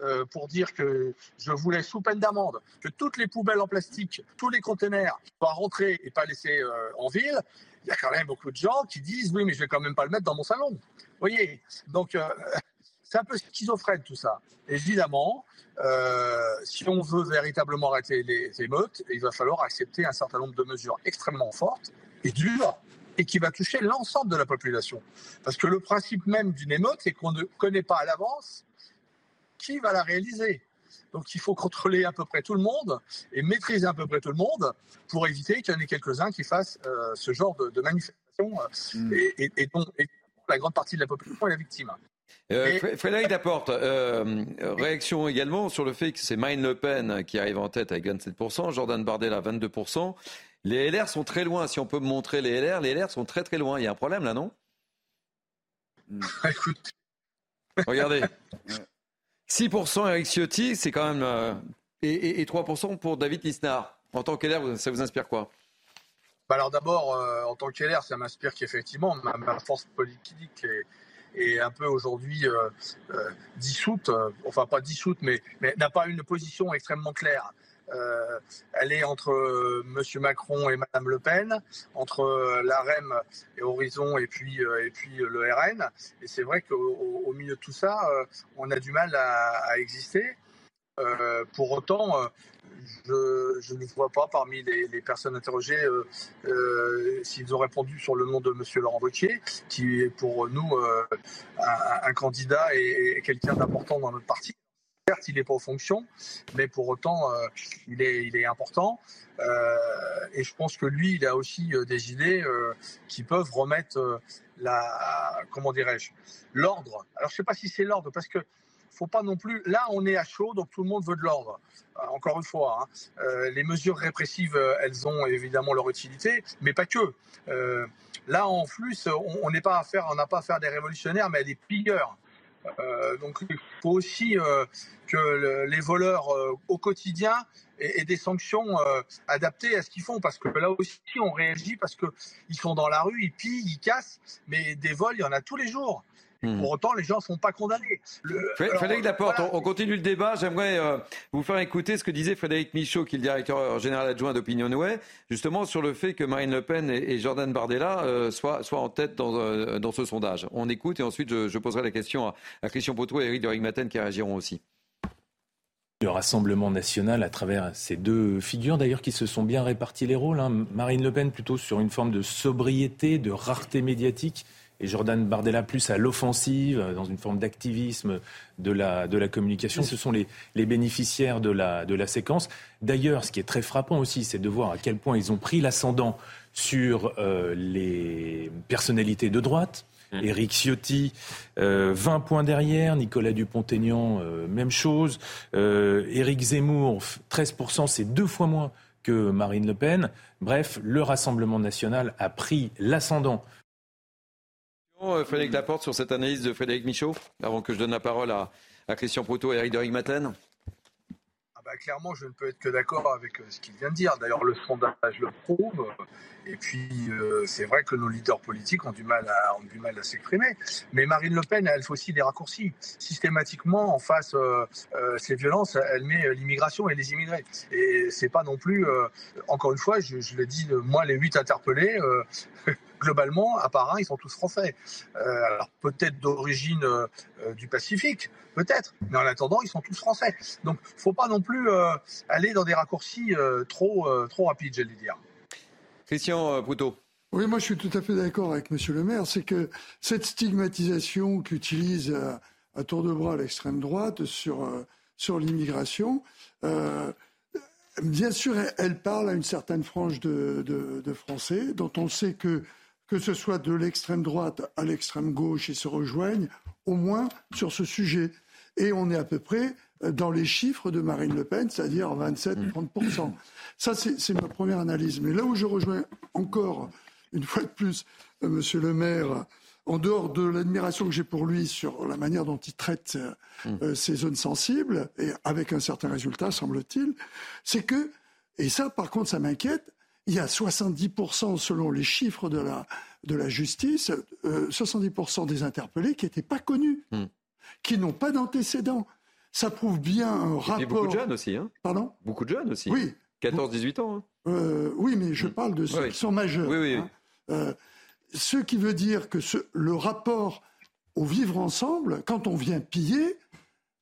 euh, pour dire que je voulais, sous peine d'amende, que toutes les poubelles en plastique, tous les conteneurs soient rentrés et pas laissés euh, en ville. Il y a quand même beaucoup de gens qui disent oui, mais je vais quand même pas le mettre dans mon salon. Vous voyez? Donc, c'est un peu schizophrène tout ça. Évidemment, euh, si on veut véritablement arrêter les émeutes, il va falloir accepter un certain nombre de mesures extrêmement fortes et dures et qui va toucher l'ensemble de la population. Parce que le principe même d'une émeute, c'est qu'on ne connaît pas à l'avance qui va la réaliser. Donc il faut contrôler à peu près tout le monde et maîtriser à peu près tout le monde pour éviter qu'il y en ait quelques-uns qui fassent euh, ce genre de, manifestation euh, mmh. et, dont la grande partie de la population est la victime. Euh, Frédéric Laporte, euh, réaction également sur le fait que c'est Marine Le Pen qui arrive en tête avec 27%, Jordan Bardella 22%. Les LR sont très loin. Si on peut me montrer les LR, les LR sont très très loin. Il y a un problème là, non? Écoute. Regardez. 6% Eric Ciotti, c'est quand même. Euh, et, 3% pour David Lisnard. En tant qu'LR, ça vous inspire quoi? Bah Alors d'abord, en tant qu'LR, ça m'inspire qu'effectivement, ma, ma, force politique est est un peu aujourd'hui dissoute, enfin pas dissoute, mais, n'a pas une position extrêmement claire. Euh, elle est entre euh, M. Macron et Mme Le Pen, entre euh, l'AREM et Horizon et puis, et puis le RN. Et c'est vrai qu'au milieu de tout ça, on a du mal à, exister. Pour autant, je, ne vois pas parmi les, personnes interrogées s'ils ont répondu sur le nom de M. Laurent Wauquiez, qui est pour nous un, candidat et quelqu'un d'important dans notre parti. Certes, il n'est pas en fonction, mais pour autant, euh, il, est, il est important. Euh, et je pense que lui, il a aussi euh, des idées qui peuvent remettre la, comment dirais-je, l'ordre. Alors, je ne sais pas si c'est l'ordre, parce que faut pas non plus. Là, on est à chaud, donc tout le monde veut de l'ordre. Encore une fois, hein. les mesures répressives, elles ont évidemment leur utilité, mais pas que. là, en plus, on n'est pas à faire, on n'a pas à faire des révolutionnaires, mais des pilleurs. Euh, donc il faut aussi euh, que les voleurs euh, au quotidien aient, des sanctions adaptées à ce qu'ils font, parce que là aussi on réagit parce qu'ils sont dans la rue, ils pillent, ils cassent, mais des vols, il y en a tous les jours. Hmm. Pour autant, les gens ne sont pas condamnés. Frédéric Laporte, on, continue le débat. J'aimerais euh, vous faire écouter ce que disait Frédéric Michaud, qui est le directeur général adjoint d'Opinionway, justement sur le fait que Marine Le Pen et, Jordan Bardella euh, soient, en tête euh, dans, ce sondage. On écoute et ensuite je, poserai la question à, Christian Potou et Eric de Rigmaten qui réagiront aussi. Le Rassemblement national à travers ces deux figures d'ailleurs qui se sont bien répartis les rôles. Hein. Marine Le Pen plutôt sur une forme de sobriété, de rareté médiatique et Jordan Bardella plus à l'offensive, dans une forme d'activisme de la, de la communication. Ce sont les, les bénéficiaires de la, de la séquence. D'ailleurs, ce qui est très frappant aussi, c'est de voir à quel point ils ont pris l'ascendant sur euh, les personnalités de droite. Mmh. Éric Ciotti, 20 euh, points derrière. Nicolas Dupont-Aignan, euh, même chose. Éric Zemmour, 13%, c'est deux fois moins que Marine Le Pen. Bref, le Rassemblement national a pris l'ascendant euh, Frédéric Laporte sur cette analyse de Frédéric Michaud, avant que je donne la parole à, Christian Proto et Eric de Rigmaten ah bah, Clairement, je ne peux être que d'accord avec euh, ce qu'il vient de dire. D'ailleurs, le sondage le prouve. Et puis, euh, c'est vrai que nos leaders politiques ont du mal à, ont du mal à s'exprimer. Mais Marine Le Pen, elle fait aussi des raccourcis. Systématiquement, en face euh, euh ces violences, elle met l'immigration et les immigrés. Et c'est pas non plus, encore une fois, je, je l'ai dit, moi, les huit interpellés, globalement, à part un, ils sont tous français. alors peut-être d'origine du Pacifique, peut-être, mais en attendant, ils sont tous français. Donc, faut pas non plus aller dans des raccourcis trop, trop rapides, j'allais dire. Christian. Euh, oui, moi je suis tout à fait d'accord avec Monsieur le maire. C'est que cette stigmatisation qu'utilise euh, à, tour de bras l'extrême droite sur, euh, l'immigration, bien sûr, elle, parle à une certaine frange de, de, Français dont on sait que que ce soit de l'extrême droite à l'extrême gauche, ils se rejoignent au moins sur ce sujet. Et on est à peu près dans les chiffres de Marine Le Pen, c'est-à-dire 27-30%. Ça, c'est ma première analyse. Mais là où je rejoins encore, une fois de plus, euh, Monsieur le maire, en dehors de l'admiration que j'ai pour lui sur la manière dont il traite euh, euh, ces zones sensibles, et avec un certain résultat, semble-t-il, c'est que, et ça par contre ça m'inquiète, il y a 70% selon les chiffres de la, de la justice, 70% des interpellés qui n'étaient pas connus, mm. Qui n'ont pas d'antécédents. Ça prouve bien un rapport. Et beaucoup de jeunes aussi. Hein Pardon Beaucoup de jeunes aussi. Oui. 14-18 ans. Hein. Euh, oui, mais je parle de ceux qui sont majeurs. Oui, oui. Hein. Euh, ce qui veut dire que ce, le rapport au vivre ensemble, quand on vient piller,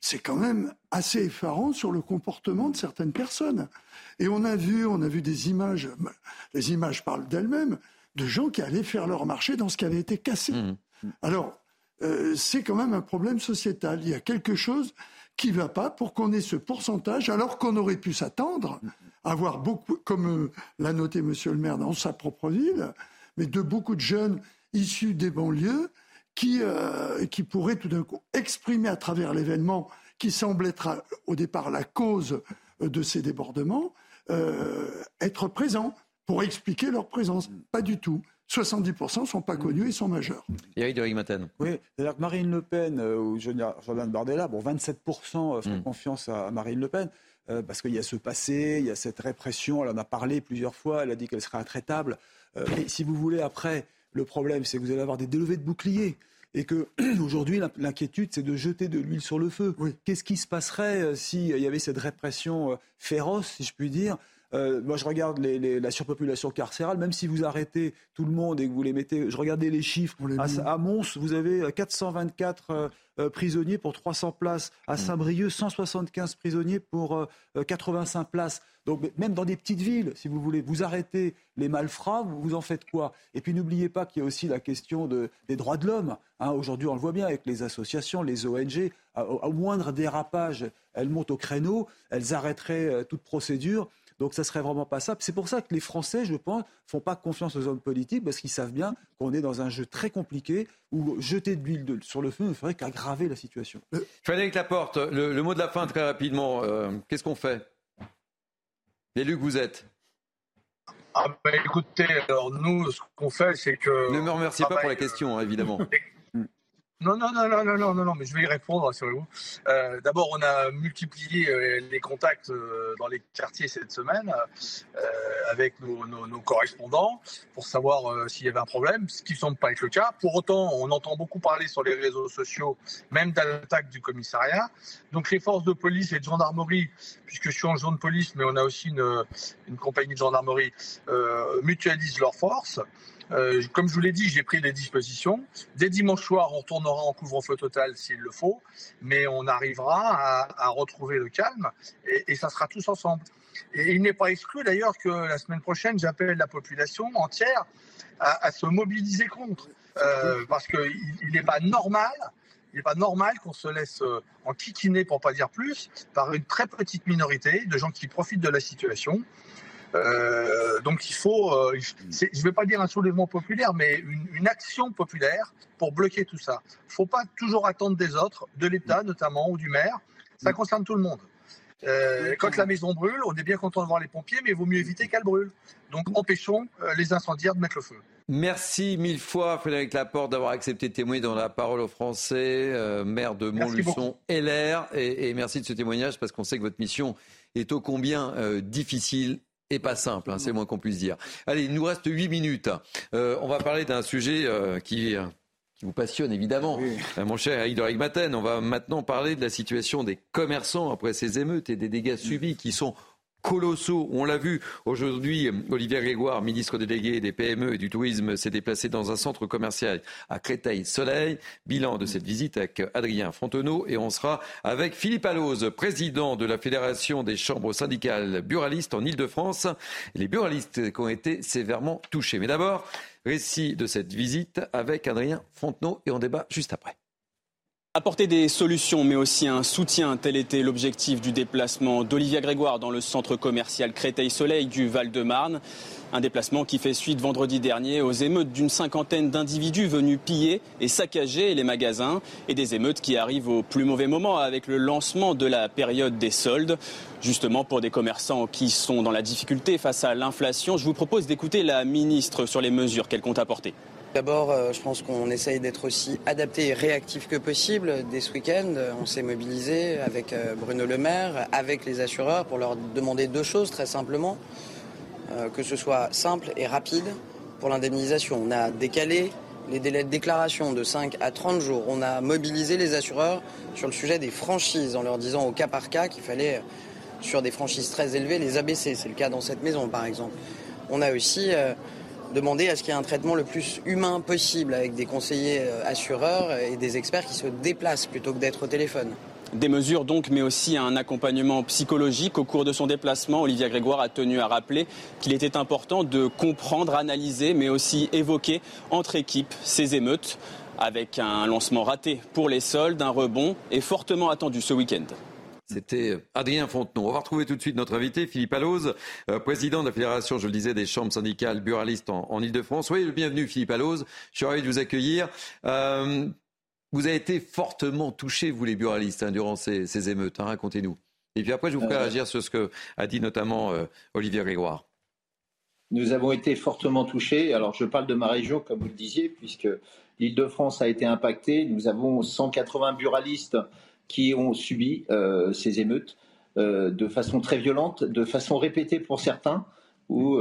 c'est quand même assez effarant sur le comportement de certaines personnes. Et on a vu, on a vu des images, les images parlent d'elles-mêmes, de gens qui allaient faire leur marché dans ce qui avait été cassé. Mm. Alors, euh, c'est quand même un problème sociétal. Il y a quelque chose qui ne va pas pour qu'on ait ce pourcentage, alors qu'on aurait pu s'attendre avoir beaucoup, comme euh, l'a noté Monsieur le maire dans sa propre ville, mais de beaucoup de jeunes issus des banlieues qui, euh, qui pourraient tout d'un coup exprimer à travers l'événement qui semble être au départ la cause de ces débordements, être présents pour expliquer leur présence. Pas du tout. 70% ne sont pas connus et sont majeurs. Eric de Rigmaten. Oui, c'est-à-dire que Marine Le Pen ou Jordan Bardella, bon, 27% font mm. confiance à Marine Le Pen. Euh, parce qu'il y a ce passé, il y a cette répression, elle en a parlé plusieurs fois, elle a dit qu'elle serait intraitable. Euh, mais si vous voulez, après, le problème, c'est que vous allez avoir des délevés de boucliers. et que aujourd'hui l'inquiétude c'est de jeter de l'huile sur le feu. Qu'est-ce qui se passerait s'il y avait cette répression féroce, si je puis dire euh, moi, je regarde la surpopulation carcérale. Même si vous arrêtez tout le monde et que vous les mettez, je regardais les chiffres. à, Mons, vous avez 424 euh, euh, prisonniers pour 300 places. À. Saint-Brieuc, 175 prisonniers pour 85 places. Donc même dans des petites villes, si vous voulez, vous arrêtez les malfrats, vous, vous en faites quoi? Et puis n'oubliez pas qu'il y a aussi la question des droits de l'homme. Hein. Aujourd'hui, on le voit bien avec les associations, les ONG. au moindre dérapage, elles montent au créneau, elles arrêteraient toute procédure. Donc ça serait vraiment pas ça. C'est pour ça que les Français, je pense, font pas confiance aux hommes politiques parce qu'ils savent bien qu'on est dans un jeu très compliqué où jeter de l'huile sur le feu ne ferait qu'aggraver la situation. Frédéric Laporte, le, le mot de la fin très rapidement. Euh, qu'est-ce qu'on fait? L'élu que vous êtes ah ben, écoutez, alors nous, ce qu'on fait, c'est que. Ne me remerciez pas pour la question, hein, évidemment. Non, non, non, non, non, non, non, mais je vais y répondre, rassurez-vous. Euh, D'abord, on a multiplié euh, les contacts euh, dans les quartiers cette semaine avec nos, correspondants pour savoir s'il y avait un problème, ce qui ne semble pas être le cas. Pour autant, on entend beaucoup parler sur les réseaux sociaux, même d'attaque du commissariat. Donc, les forces de police et de gendarmerie, puisque je suis en zone police, mais on a aussi une, une compagnie de gendarmerie, mutualisent leurs forces. Euh, comme je vous l'ai dit, j'ai pris des dispositions. Dès dimanche soir, on tournera en couvre-feu total s'il le faut, mais on arrivera à, retrouver le calme et, ça sera tous ensemble. Et il n'est pas exclu d'ailleurs que la semaine prochaine, j'appelle la population entière à, se mobiliser contre, euh, parce qu'il n'est pas normal. Il n'est pas normal qu'on se laisse euh, enquiquiner, pour pas dire plus, par une très petite minorité de gens qui profitent de la situation. Euh, donc il faut, euh, je ne vais pas dire un soulèvement populaire, mais une, action populaire pour bloquer tout ça. Il ne faut pas toujours attendre des autres, de l'État notamment ou du maire. Ça mm. concerne tout le monde. Euh, quand la maison brûle, on est bien content de voir les pompiers, mais il vaut mieux éviter qu'elle brûle. Donc empêchons les incendiaires de mettre le feu. Merci mille fois, Frédéric Laporte, d'avoir accepté de témoigner dans la parole aux Français, maire de Montluçon, LR. Et, et, merci de ce témoignage parce qu'on sait que votre mission est ô combien difficile et pas simple, hein, c'est moins qu'on puisse dire. Allez, il nous reste 8 minutes. Euh, on va parler d'un sujet euh, qui, qui, vous passionne évidemment, euh, mon cher Hidroïc Maten. On va maintenant parler de la situation des commerçants après ces émeutes et des dégâts subis qui sont colossaux. On l'a vu aujourd'hui, Olivier Grégoire, ministre délégué des PME et du tourisme, s'est déplacé dans un centre commercial à Créteil-Soleil. Bilan de cette visite avec Adrien Fontenot et on sera avec Philippe Allose, président de la Fédération des chambres syndicales buralistes en Ile-de-France. Les buralistes qui ont été sévèrement touchés. Mais d'abord, récit de cette visite avec Adrien Fontenot et on débat juste après. Apporter des solutions, mais aussi un soutien, tel était l'objectif du déplacement d'Olivia Grégoire dans le centre commercial Créteil-Soleil du Val-de-Marne. Un déplacement qui fait suite vendredi dernier aux émeutes d'une cinquantaine d'individus venus piller et saccager les magasins et des émeutes qui arrivent au plus mauvais moment avec le lancement de la période des soldes. Justement, pour des commerçants qui sont dans la difficulté face à l'inflation, je vous propose d'écouter la ministre sur les mesures qu'elle compte apporter. D'abord, euh, je pense qu'on essaye d'être aussi adapté et réactif que possible. Dès ce week-end, euh, on s'est mobilisé avec euh, Bruno Le Maire, avec les assureurs, pour leur demander deux choses très simplement. Que ce soit simple et rapide pour l'indemnisation. On a décalé les délais de déclaration de 5 à 30 jours. On a mobilisé les assureurs sur le sujet des franchises en leur disant au cas par cas qu'il fallait, sur des franchises très élevées, les abaisser. C'est le cas dans cette maison, par exemple. On a aussi demander à ce qu'il y ait un traitement le plus humain possible avec des conseillers euh, assureurs et des experts qui se déplacent plutôt que d'être au téléphone. Des mesures donc, mais aussi un accompagnement psychologique. Au cours de son déplacement, Olivia Grégoire a tenu à rappeler qu'il était important de comprendre, analyser, mais aussi évoquer entre équipes ces émeutes. Avec un lancement raté pour les soldes, un rebond est fortement attendu ce week-end. C'était Adrien Fontenot. On va retrouver tout de suite notre invité, Philippe Allose, euh, président de la Fédération, je le disais, des chambres syndicales buralistes en, Ile-de-France. Oui, bienvenue, Philippe Allose. Je suis ravi de vous accueillir. Euh, vous avez été fortement touché, vous les buralistes, hein, durant ces, émeutes. Hein, racontez-nous. Et puis après, je vous ferai euh, réagir sur ce que a dit notamment Olivier Grégoire. Nous avons été fortement touchés. Alors, je parle de ma région, comme vous le disiez, puisque l'Île-de-France a été impactée. Nous avons 180 buralistes qui ont subi euh, ces émeutes euh, de façon très violente, de façon répétée pour certains, où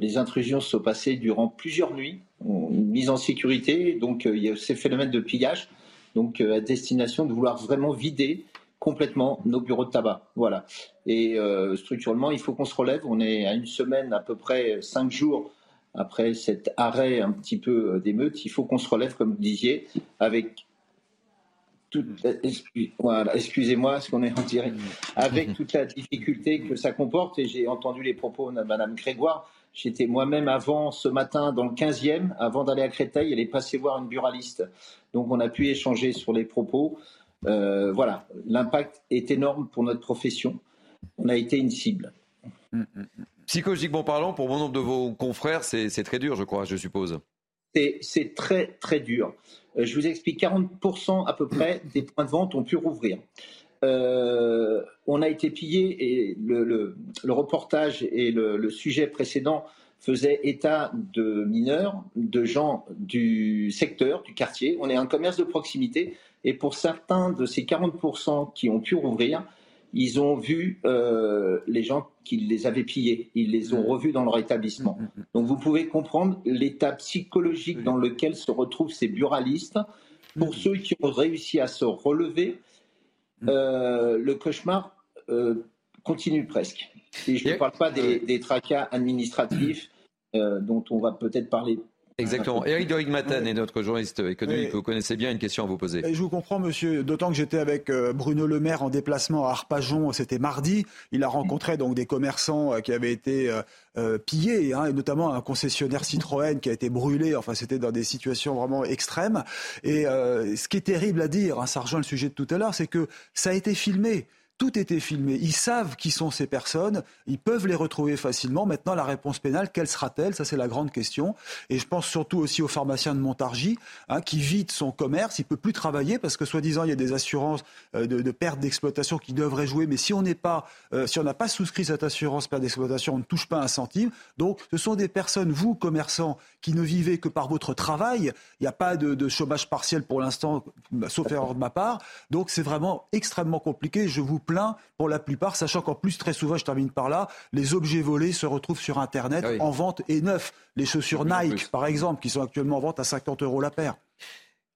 les intrusions se sont passées durant plusieurs nuits, une mise en sécurité, donc il y a ces phénomènes de pillage, donc à destination de vouloir vraiment vider complètement nos bureaux de tabac. Voilà. Et structurellement, il faut qu'on se relève. On est à une semaine, à peu près cinq jours après cet arrêt un petit peu d'émeute. Il faut qu'on se relève, comme vous disiez, avec voilà, excusez-moi, ce qu'on est en direct, avec toute la difficulté que ça comporte, et j'ai entendu les propos de Madame Grégoire, j'étais moi-même avant ce matin dans le 15e, avant d'aller à Créteil, elle est passée voir une buraliste. Donc on a pu échanger sur les propos. Euh, voilà, l'impact est énorme pour notre profession. On a été une cible. Psychologiquement parlant, pour bon nombre de vos confrères, c'est très dur, je crois, je suppose. C'est très, très dur. Euh, je vous explique, 40% à peu près des points de vente ont pu rouvrir. Euh, on a été pillé et le, reportage et le, sujet précédent faisaient état de mineurs, de gens du secteur, du quartier. On est un commerce de proximité et pour certains de ces 40% qui ont pu rouvrir, ils ont vu euh, les gens qui les avaient pillés, ils les ont mmh. revus dans leur établissement. Mmh, mmh, Donc vous pouvez comprendre l'état psychologique dans lequel se retrouvent ces buralistes. Pour ceux qui ont réussi à se relever, euh, le cauchemar euh, continue presque. Et je ne parle pas des, des tracas administratifs dont on va peut-être parler Exactement. Eric de Rigmatan est notre journaliste économique. Vous connaissez bien une question à vous poser. je vous comprends, monsieur. D'autant que j'étais avec euh, Bruno Le Maire en déplacement à Arpajon, c'était mardi. Il a rencontré donc des commerçants euh, qui avaient été euh, pillés, hein, et notamment un concessionnaire Citroën qui a été brûlé. Enfin, c'était dans des situations vraiment extrêmes. Et ce qui est terrible à dire, hein, ça rejoint le sujet de tout à l'heure, c'est que ça a été filmé. Tout était filmé. Ils savent qui sont ces personnes. Ils peuvent les retrouver facilement. Maintenant, la réponse pénale, quelle sera-t-elle? Ça, c'est la grande question. Et je pense surtout aussi au pharmacien de Montargis, hein, qui vide son commerce. Il peut plus travailler parce que, soi-disant, il y a des assurances euh, de, perte d'exploitation qui devraient jouer. Mais si on n'est pas, euh, si on n'a pas souscrit cette assurance perte d'exploitation, on ne touche pas un centime. Donc, ce sont des personnes, vous, commerçants, qui ne vivez que par votre travail. Il n'y a pas de, de chômage partiel pour l'instant, sauf erreur de ma part. Donc, c'est vraiment extrêmement compliqué. Je vous pour la plupart, sachant qu'en plus, très souvent, je termine par là, les objets volés se retrouvent sur Internet ah en vente et neufs. Les chaussures Nike, par exemple, qui sont actuellement en vente à 50 euros la paire.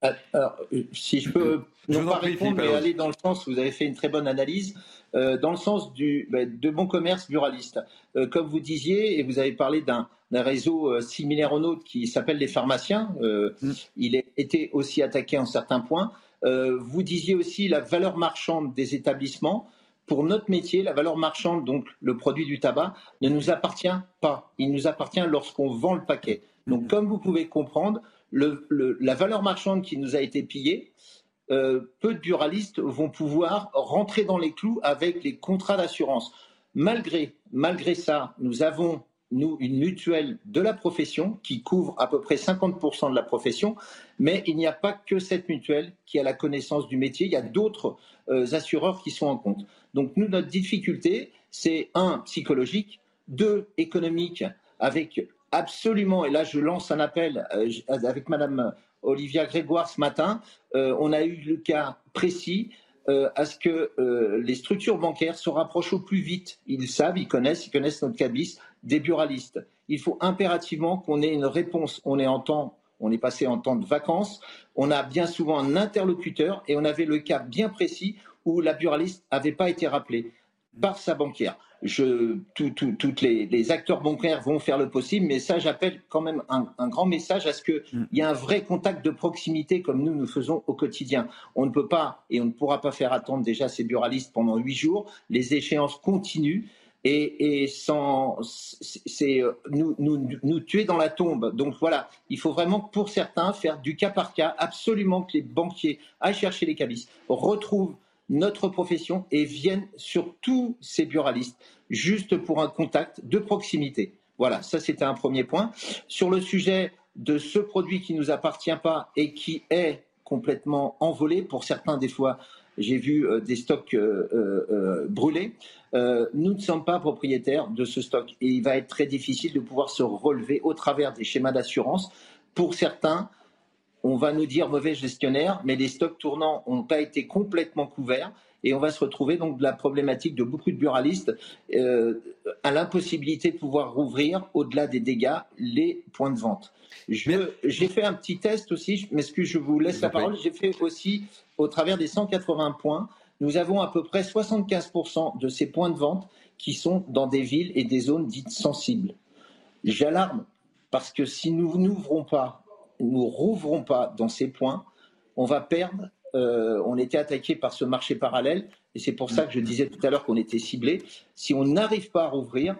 Euh, alors, si je peux ne pas répondre, mais aller dans le sens, vous avez fait une très bonne analyse, euh, dans le sens du, bah, de bon commerce buraliste. Euh, comme vous disiez, et vous avez parlé d'un réseau similaire au nôtre qui s'appelle les pharmaciens, mm. il a été aussi attaqué en certains points. Euh, vous disiez aussi la valeur marchande des établissements. Pour notre métier, la valeur marchande, donc le produit du tabac, ne nous appartient pas. Il nous appartient lorsqu'on vend le paquet. Donc, mhm. comme vous pouvez comprendre, la valeur marchande qui nous a été pillée, euh, peu de buralistes vont pouvoir rentrer dans les clous avec les contrats d'assurance. Malgré, malgré ça, nous avons nous, une mutuelle de la profession qui couvre à peu près 50% de la profession, mais il n'y a pas que cette mutuelle qui a la connaissance du métier, il y a d'autres euh, assureurs qui sont en compte. Donc nous, notre difficulté, c'est un, psychologique, deux, économique, avec absolument, et là je lance un appel euh, avec Madame Olivia Grégoire ce matin, euh, on a eu le cas précis à ce que les structures bancaires se rapprochent au plus vite. Ils savent, ils connaissent, ils connaissent notre cabis, des buralistes. Il faut impérativement qu'on ait une réponse. On est on est passé en temps de vacances. On a bien souvent un interlocuteur et on avait le cas bien précis où la buraliste n'avait pas été rappelée par sa banquière. Je, tous les, acteurs bancaires vont faire le possible, mais ça, j'appelle quand même un, un, grand message à ce qu'il mm. y ait un vrai contact de proximité comme nous, nous faisons au quotidien. On ne peut pas et on ne pourra pas faire attendre déjà ces buralistes pendant huit jours. Les échéances continuent et, sans c'est nous, nous, nous, tuer dans la tombe. Donc voilà, il faut vraiment pour certains faire du cas par cas, absolument que les banquiers aillent chercher les cabis, retrouvent notre profession et viennent sur tous ces buralistes, juste pour un contact de proximité. Voilà, ça c'était un premier point. Sur le sujet de ce produit qui ne nous appartient pas et qui est complètement envolé, pour certains des fois j'ai vu euh, des stocks euh, euh, brûlés. nous ne sommes pas propriétaires de ce stock et il va être très difficile de pouvoir se relever au travers des schémas d'assurance. Pour certains, on va nous dire mauvais gestionnaire, mais les stocks tournants n'ont pas été complètement couverts et on va se retrouver donc de la problématique de beaucoup de buralistes à l'impossibilité de pouvoir rouvrir, au-delà des dégâts, les points de vente. J'ai fait un petit test aussi, mais ce que je vous laisse la parole, j'ai fait aussi au travers des 180 points. Nous avons à peu près 75% de ces points de vente qui sont dans des villes et des zones dites sensibles. J'alarme parce que si nous n'ouvrons pas, nous rouvrons pas dans ces points, on va perdre. Euh, on était attaqué par ce marché parallèle et c'est pour ça que je disais tout à l'heure qu'on était ciblé. Si on n'arrive pas à rouvrir,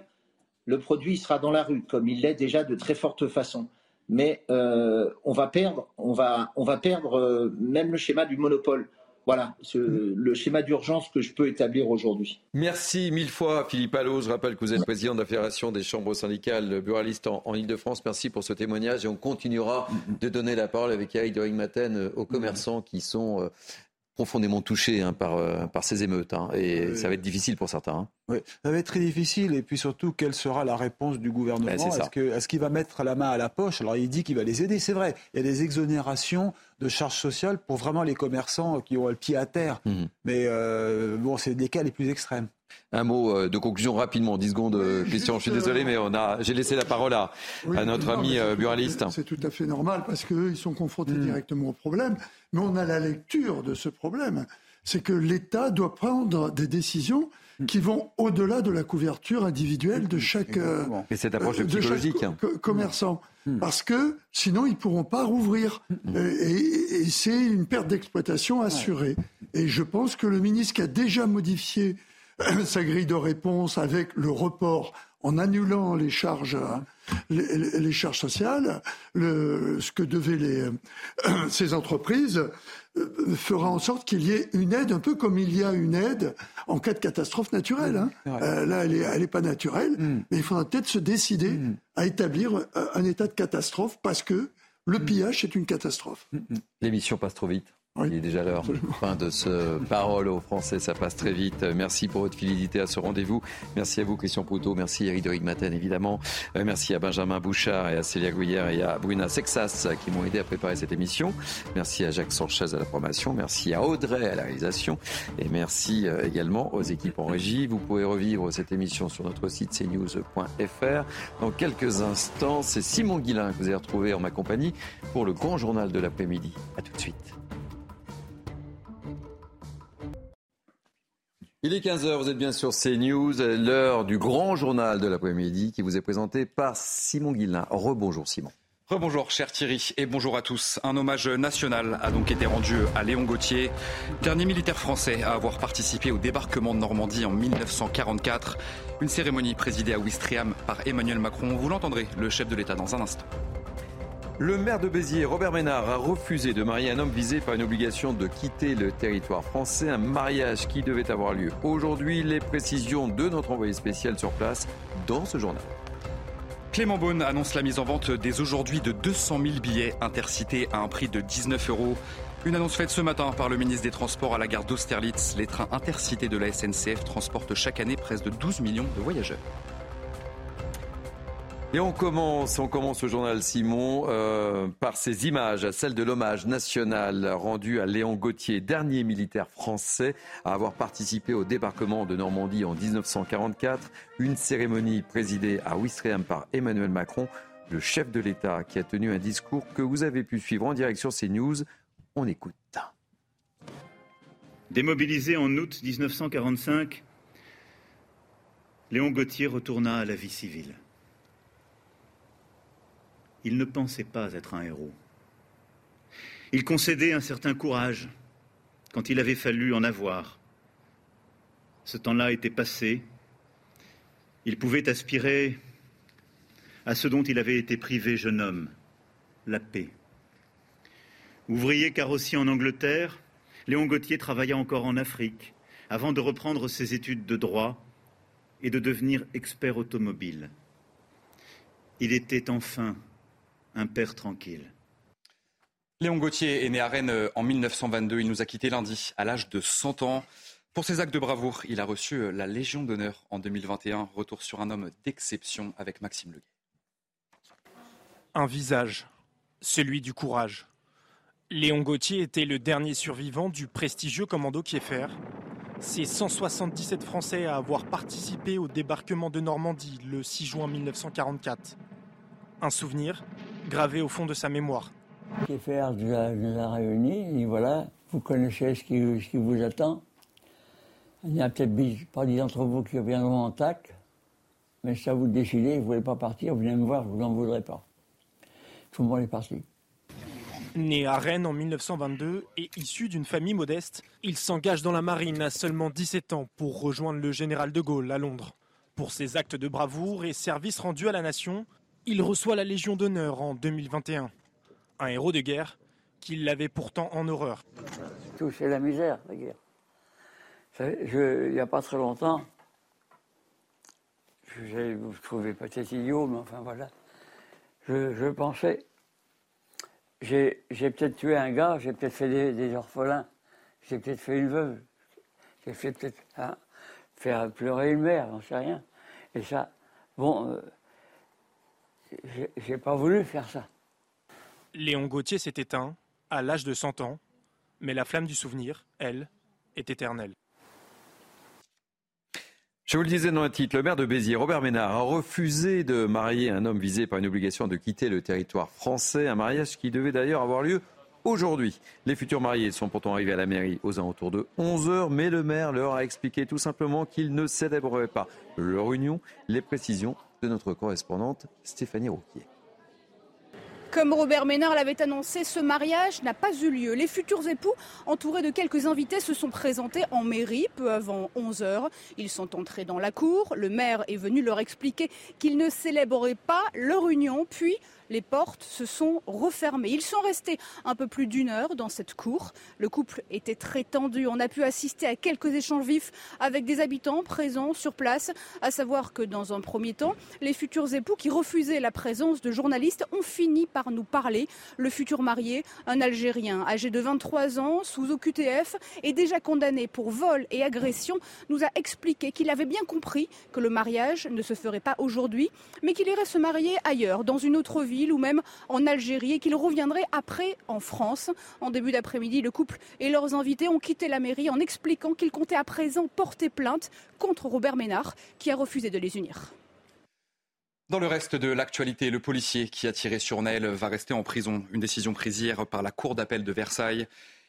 le produit sera dans la rue, comme il l'est déjà de très forte façon. Mais euh, on va perdre, on va, on va perdre euh, même le schéma du monopole. Voilà le schéma d'urgence que je peux établir aujourd'hui. Merci mille fois Philippe Allo. Je rappelle que vous êtes président de la Fédération des chambres syndicales buralistes en, en Ile-de-France. Merci pour ce témoignage et on continuera de donner la parole avec Eric Maten euh, aux commerçants qui sont profondément touchés hein, par, euh, par ces émeutes. Hein, et ça va être difficile pour certains. Hein. Oui, ça va être très difficile. Et puis surtout, quelle sera la réponse du gouvernement? Ben, Est-ce qu'il va mettre la main à la poche? Alors il dit qu'il va les aider, c'est vrai. Il y a des exonérations de charges sociales pour vraiment les commerçants qui ont le pied à terre. Mmh. Mais euh, bon, c'est des cas les plus extrêmes. Un mot euh, de conclusion rapidement, 10 secondes, Christian. Je suis désolé, mais on a, j'ai laissé la parole à, à notre ami buraliste. C'est tout à fait normal parce qu'eux, ils sont confrontés mmh. directement au problème. Mais on a la lecture de ce problème. C'est que l'État doit prendre des décisions qui vont au-delà de la couverture individuelle de chaque, euh, cette approche euh, psychologique. Hein. commerçant. Hmm. Parce que sinon, ils ne pourront pas rouvrir. Hmm. Et, c'est une perte d'exploitation assurée. Et je pense que le ministre qui a déjà modifié sa grille de réponse avec le report en annulant les charges, les, charges sociales, ce que devaient les, ces entreprises, euh, fera en sorte qu'il y ait une aide, un peu comme il y a une aide en cas de catastrophe naturelle. Hein. Euh, là, elle n'est elle est pas naturelle, mm. mais il faudra peut-être se décider mm. à établir euh, un état de catastrophe parce que le mm. pillage, est une catastrophe. L'émission passe trop vite. Il est déjà l'heure. Fin de ce parole aux Français, ça passe très vite. Merci pour votre fidélité à ce rendez-vous. Merci à vous, Christian Poutot. Merci Eric de Maten, évidemment. Euh, merci à Benjamin Bouchard et à Célia Gouillère et à Bruna Sexas qui m'ont aidé à préparer cette émission. Merci à Jacques Sanchez à la promotion. Merci à Audrey à la réalisation. Et merci euh, également aux équipes en régie. Vous pouvez revivre cette émission sur notre site cnews.fr. Dans quelques instants, c'est Simon Guillain que vous allez retrouver en ma compagnie pour le grand journal de l'après-midi. À tout de suite. Il est 15h, vous êtes bien sur CNews, l'heure du grand journal de l'après-midi qui vous est présenté par Simon Guillain. Rebonjour Simon. Rebonjour cher Thierry et bonjour à tous. Un hommage national a donc été rendu à Léon Gauthier, dernier militaire français à avoir participé au débarquement de Normandie en 1944. Une cérémonie présidée à Ouistreham par Emmanuel Macron. Vous l'entendrez, le chef de l'État dans un instant. Le maire de Béziers, Robert Ménard, a refusé de marier un homme visé par une obligation de quitter le territoire français, un mariage qui devait avoir lieu aujourd'hui. Les précisions de notre envoyé spécial sur place dans ce journal. Clément Beaune annonce la mise en vente dès aujourd'hui de 200 000 billets intercités à un prix de 19 euros. Une annonce faite ce matin par le ministre des Transports à la gare d'Austerlitz. Les trains intercités de la SNCF transportent chaque année près de 12 millions de voyageurs. Et on commence, on commence ce journal Simon euh, par ces images, celle de l'hommage national rendu à Léon Gauthier, dernier militaire français à avoir participé au débarquement de Normandie en 1944. Une cérémonie présidée à Ouistreham par Emmanuel Macron, le chef de l'État, qui a tenu un discours que vous avez pu suivre en direct sur CNews. On écoute. Démobilisé en août 1945, Léon Gauthier retourna à la vie civile. Il ne pensait pas être un héros. Il concédait un certain courage quand il avait fallu en avoir. Ce temps-là était passé. Il pouvait aspirer à ce dont il avait été privé jeune homme, la paix. Ouvrier carrossier en Angleterre, Léon Gauthier travailla encore en Afrique avant de reprendre ses études de droit et de devenir expert automobile. Il était enfin un père tranquille. Léon Gauthier est né à Rennes euh, en 1922. Il nous a quittés lundi à l'âge de 100 ans. Pour ses actes de bravoure, il a reçu euh, la Légion d'honneur en 2021. Retour sur un homme d'exception avec Maxime Leguet. Un visage, celui du courage. Léon Gauthier était le dernier survivant du prestigieux commando Kieffer. C'est 177 Français à avoir participé au débarquement de Normandie le 6 juin 1944. Un souvenir gravé au fond de sa mémoire. Les faire nous a, réunis et voilà, vous connaissez ce qui, ce qui vous attend. Il n'y a peut-être pas des d'entre vous qui reviendront en tac, mais ça vous décidez, vous ne voulez pas partir, vous venez me voir, vous en voudrez pas. Tout le monde est parti. Né à Rennes en 1922 et issu d'une famille modeste, il s'engage dans la marine à seulement 17 ans pour rejoindre le général de Gaulle à Londres. Pour ses actes de bravoure et services rendus à la nation, il reçoit la Légion d'honneur en 2021. Un héros de guerre qu'il l'avait pourtant en horreur. Tout, c'est la misère, la guerre. il n'y a pas très longtemps, je vous trouvez peut-être idiot, mais enfin voilà, je pensais j'ai peut-être tué un gars, j'ai peut-être fait des, orphelins, j'ai peut-être fait une veuve, j'ai fait peut-être hein, faire pleurer une mère, j'en sais rien. Et ça, bon, euh, j'ai pas voulu faire ça. Léon Gauthier s'est éteint à l'âge de 100 ans, mais la flamme du souvenir, elle, est éternelle. Je vous le disais dans le titre, le maire de Béziers, Robert Ménard, a refusé de marier un homme visé par une obligation de quitter le territoire français, un mariage qui devait d'ailleurs avoir lieu aujourd'hui. Les futurs mariés sont pourtant arrivés à la mairie aux alentours de 11 heures, mais le maire leur a expliqué tout simplement qu'il ne célébrerait pas leur union. Les précisions de notre correspondante Stéphanie Rouquier. Comme Robert Ménard l'avait annoncé, ce mariage n'a pas eu lieu. Les futurs époux, entourés de quelques invités, se sont présentés en mairie peu avant 11 heures. Ils sont entrés dans la cour. Le maire est venu leur expliquer qu'ils ne célébreraient pas leur union, puis les portes se sont refermées. Ils sont restés un peu plus d'une heure dans cette cour. Le couple était très tendu. On a pu assister à quelques échanges vifs avec des habitants présents sur place, à savoir que dans un premier temps, les futurs époux qui refusaient la présence de journalistes ont fini par nous parler. Le futur marié, un Algérien âgé de 23 ans, sous OQTF, est déjà condamné pour vol et agression, nous a expliqué qu'il avait bien compris que le mariage ne se ferait pas aujourd'hui, mais qu'il irait se marier ailleurs, dans une autre ville ou même en Algérie et qu'ils reviendraient après en France. En début d'après-midi, le couple et leurs invités ont quitté la mairie en expliquant qu'ils comptaient à présent porter plainte contre Robert Ménard qui a refusé de les unir. Dans le reste de l'actualité, le policier qui a tiré sur Naël va rester en prison. Une décision prise hier par la Cour d'appel de Versailles.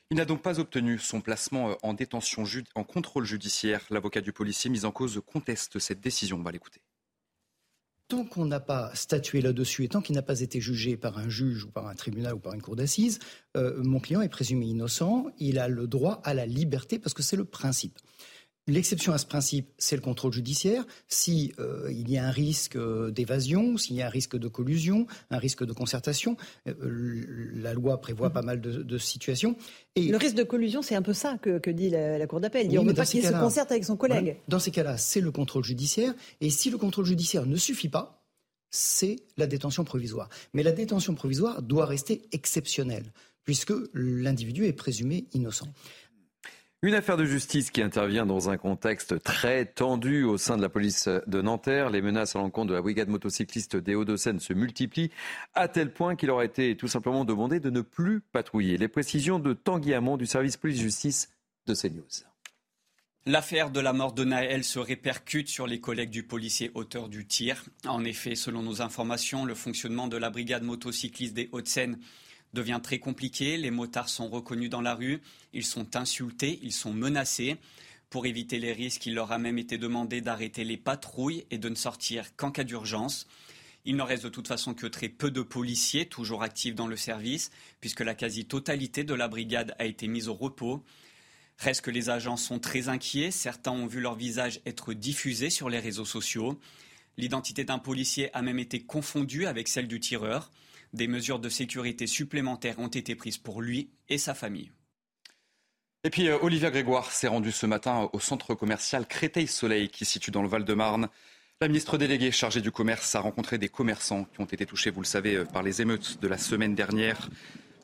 Il n'a donc pas obtenu son placement en détention en contrôle judiciaire. L'avocat du policier mis en cause conteste cette décision. On va l'écouter. Tant qu'on n'a pas statué là-dessus et tant qu'il n'a pas été jugé par un juge ou par un tribunal ou par une cour d'assises, euh, mon client est présumé innocent. Il a le droit à la liberté parce que c'est le principe. L'exception à ce principe, c'est le contrôle judiciaire. Si euh, il y a un risque euh, d'évasion, s'il y a un risque de collusion, un risque de concertation, euh, la loi prévoit pas mal de, situations. Et le risque de collusion, c'est un peu ça que, dit la, Cour d'appel. on ne veut pas qu'il se concerte avec son collègue. Dans ces cas-là, c'est le contrôle judiciaire. Et si le contrôle judiciaire ne suffit pas, c'est la détention provisoire. Mais la détention provisoire doit rester exceptionnelle, puisque l'individu est présumé innocent. Une affaire de justice qui intervient dans un contexte très tendu au sein de la police de Nanterre. Les menaces à l'encontre de la brigade motocycliste des Hauts-de-Seine se multiplient à tel point qu'il aurait été tout simplement demandé de ne plus patrouiller. Les précisions de Tanguy Hamon du service police-justice de CNews. L'affaire de la mort de Naël se répercute sur les collègues du policier auteur du tir. En effet, selon nos informations, le fonctionnement de la brigade motocycliste des Hauts-de-Seine devient très compliqué. Les motards sont reconnus dans la rue, ils sont insultés, ils sont menacés. Pour éviter les risques, il leur a même été demandé d'arrêter les patrouilles et de ne sortir qu'en cas d'urgence. Il ne reste de toute façon que très peu de policiers toujours actifs dans le service, puisque la quasi-totalité de la brigade a été mise au repos. Reste que les agents sont très inquiets, certains ont vu leur visage être diffusé sur les réseaux sociaux. L'identité d'un policier a même été confondue avec celle du tireur. Des mesures de sécurité supplémentaires ont été prises pour lui et sa famille. Et puis euh, Olivia Grégoire s'est rendue ce matin au centre commercial Créteil-Soleil qui se situe dans le Val-de-Marne. La ministre déléguée chargée du commerce a rencontré des commerçants qui ont été touchés, vous le savez, euh, par les émeutes de la semaine dernière.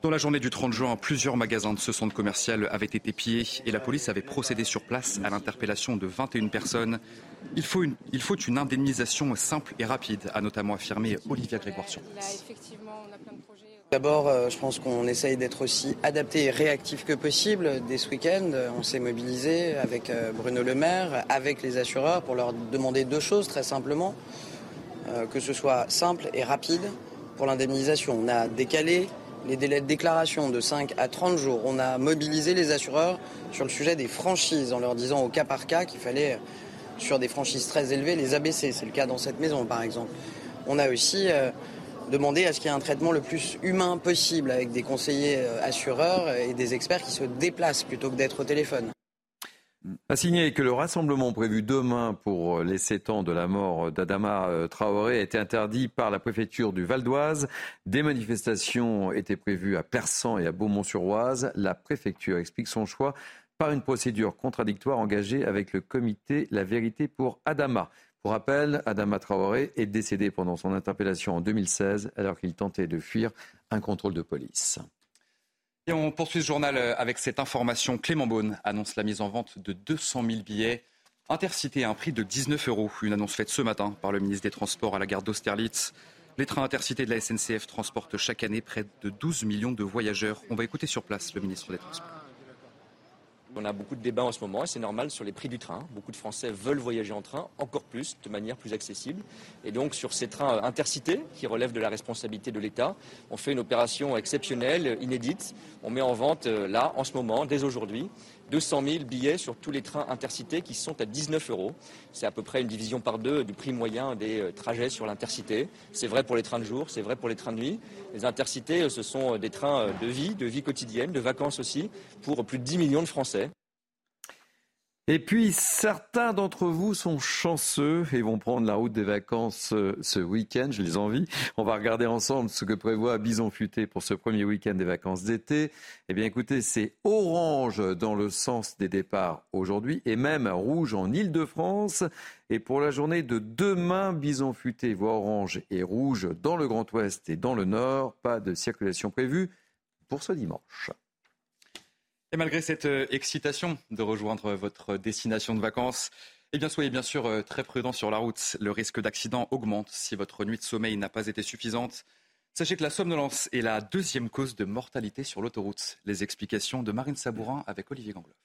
Dans la journée du 30 juin, plusieurs magasins de ce centre commercial avaient été pillés et la police avait procédé sur place à l'interpellation de 21 personnes. Il faut, une, il faut une indemnisation simple et rapide, a notamment affirmé Olivia Grégoire sur place. D'abord, euh, je pense qu'on essaye d'être aussi adapté et réactif que possible. Dès ce week-end, on s'est mobilisé avec euh, Bruno Le Maire, avec les assureurs, pour leur demander deux choses très simplement. Euh, que ce soit simple et rapide pour l'indemnisation. On a décalé les délais de déclaration de 5 à 30 jours. On a mobilisé les assureurs sur le sujet des franchises en leur disant au cas par cas qu'il fallait, sur des franchises très élevées, les abaisser. C'est le cas dans cette maison, par exemple. On a aussi demander à ce qu'il y ait un traitement le plus humain possible avec des conseillers euh, assureurs et des experts qui se déplacent plutôt que d'être au téléphone. A signé que le rassemblement prévu demain pour euh, les sept ans de la mort d'Adama euh, Traoré a été interdit par la préfecture du Val d'Oise. Des manifestations étaient prévues à Persan et à Beaumont-sur-Oise. La préfecture explique son choix par une procédure contradictoire engagée avec le comité La Vérité pour Adama. Pour rappel, Adama Traoré est décédé pendant son interpellation en 2016 alors qu'il tentait de fuir un contrôle de police. Et on poursuit ce journal avec cette information. Clément Beaune annonce la mise en vente de 200 000 billets intercités à un prix de 19 euros. Une annonce faite ce matin par le ministre des Transports à la gare d'Austerlitz. Les trains intercités de la SNCF transportent chaque année près de 12 millions de voyageurs. On va écouter sur place le ministre des Transports. On a beaucoup de débats en ce moment et c'est normal sur les prix du train. Beaucoup de Français veulent voyager en train encore plus, de manière plus accessible. Et donc sur ces trains intercités qui relèvent de la responsabilité de l'État, on fait une opération exceptionnelle, inédite. On met en vente euh, là, en ce moment, dès aujourd'hui, 200 000 billets sur tous les trains intercités qui sont à 19 euros. C'est à peu près une division par deux du prix moyen des euh, trajets sur l'intercité. C'est vrai pour les trains de jour, c'est vrai pour les trains de nuit. Les intercités, euh, ce sont des trains de vie, de vie quotidienne, de vacances aussi, pour plus de 10 millions de Français. Et puis, certains d'entre vous sont chanceux et vont prendre la route des vacances euh, ce week-end. Je les envie. On va regarder ensemble ce que prévoit Bison Futé pour ce premier week-end des vacances d'été. Eh bien, écoutez, c'est orange dans le sens des départs aujourd'hui et même rouge en Ile-de-France. Et pour la journée de demain, Bison Futé voit orange et rouge dans le Grand Ouest et dans le Nord. Pas de circulation prévue pour ce dimanche. Et malgré cette euh, excitation de rejoindre votre destination de vacances, eh soyez bien sûr euh, très prudent sur la route. Le risque d'accident augmente si votre nuit de sommeil n'a pas été suffisante. Sachez que la somnolence est la deuxième cause de mortalité sur l'autoroute. Les explications de Marine Sabourin avec Olivier Gangloff.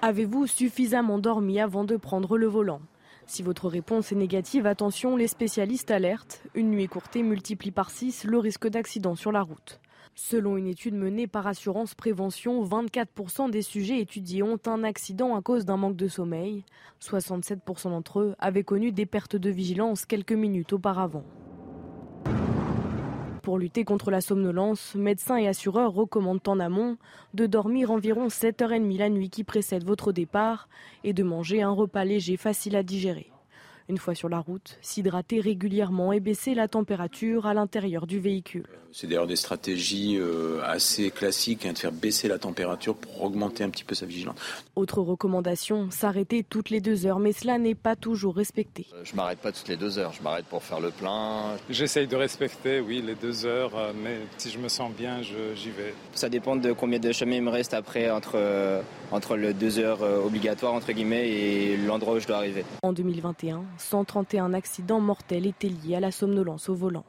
Avez-vous suffisamment dormi avant de prendre le volant? Si votre réponse est négative, attention, les spécialistes alertent. Une nuit écourtée multiplie par 6 le risque d'accident sur la route. Selon une étude menée par Assurance Prévention, 24% des sujets étudiés ont un accident à cause d'un manque de sommeil. 67% d'entre eux avaient connu des pertes de vigilance quelques minutes auparavant. Pour lutter contre la somnolence, médecins et assureurs recommandent en amont de dormir environ 7h30 la nuit qui précède votre départ et de manger un repas léger facile à digérer. Une fois sur la route, s'hydrater régulièrement et baisser la température à l'intérieur du véhicule. C'est d'ailleurs des stratégies euh, assez classiques hein, de faire baisser la température pour augmenter un petit peu sa vigilance. Autre recommandation, s'arrêter toutes les deux heures, mais cela n'est pas toujours respecté. Euh, je m'arrête pas toutes les deux heures, je m'arrête pour faire le plein. J'essaye de respecter, oui, les deux heures, euh, mais si je me sens bien, j'y vais. Ça dépend de combien de chemin il me reste après entre, entre les deux heures obligatoires, entre guillemets, et l'endroit où je dois arriver. En 2021, 131 accidents mortels étaient liés à la somnolence au volant.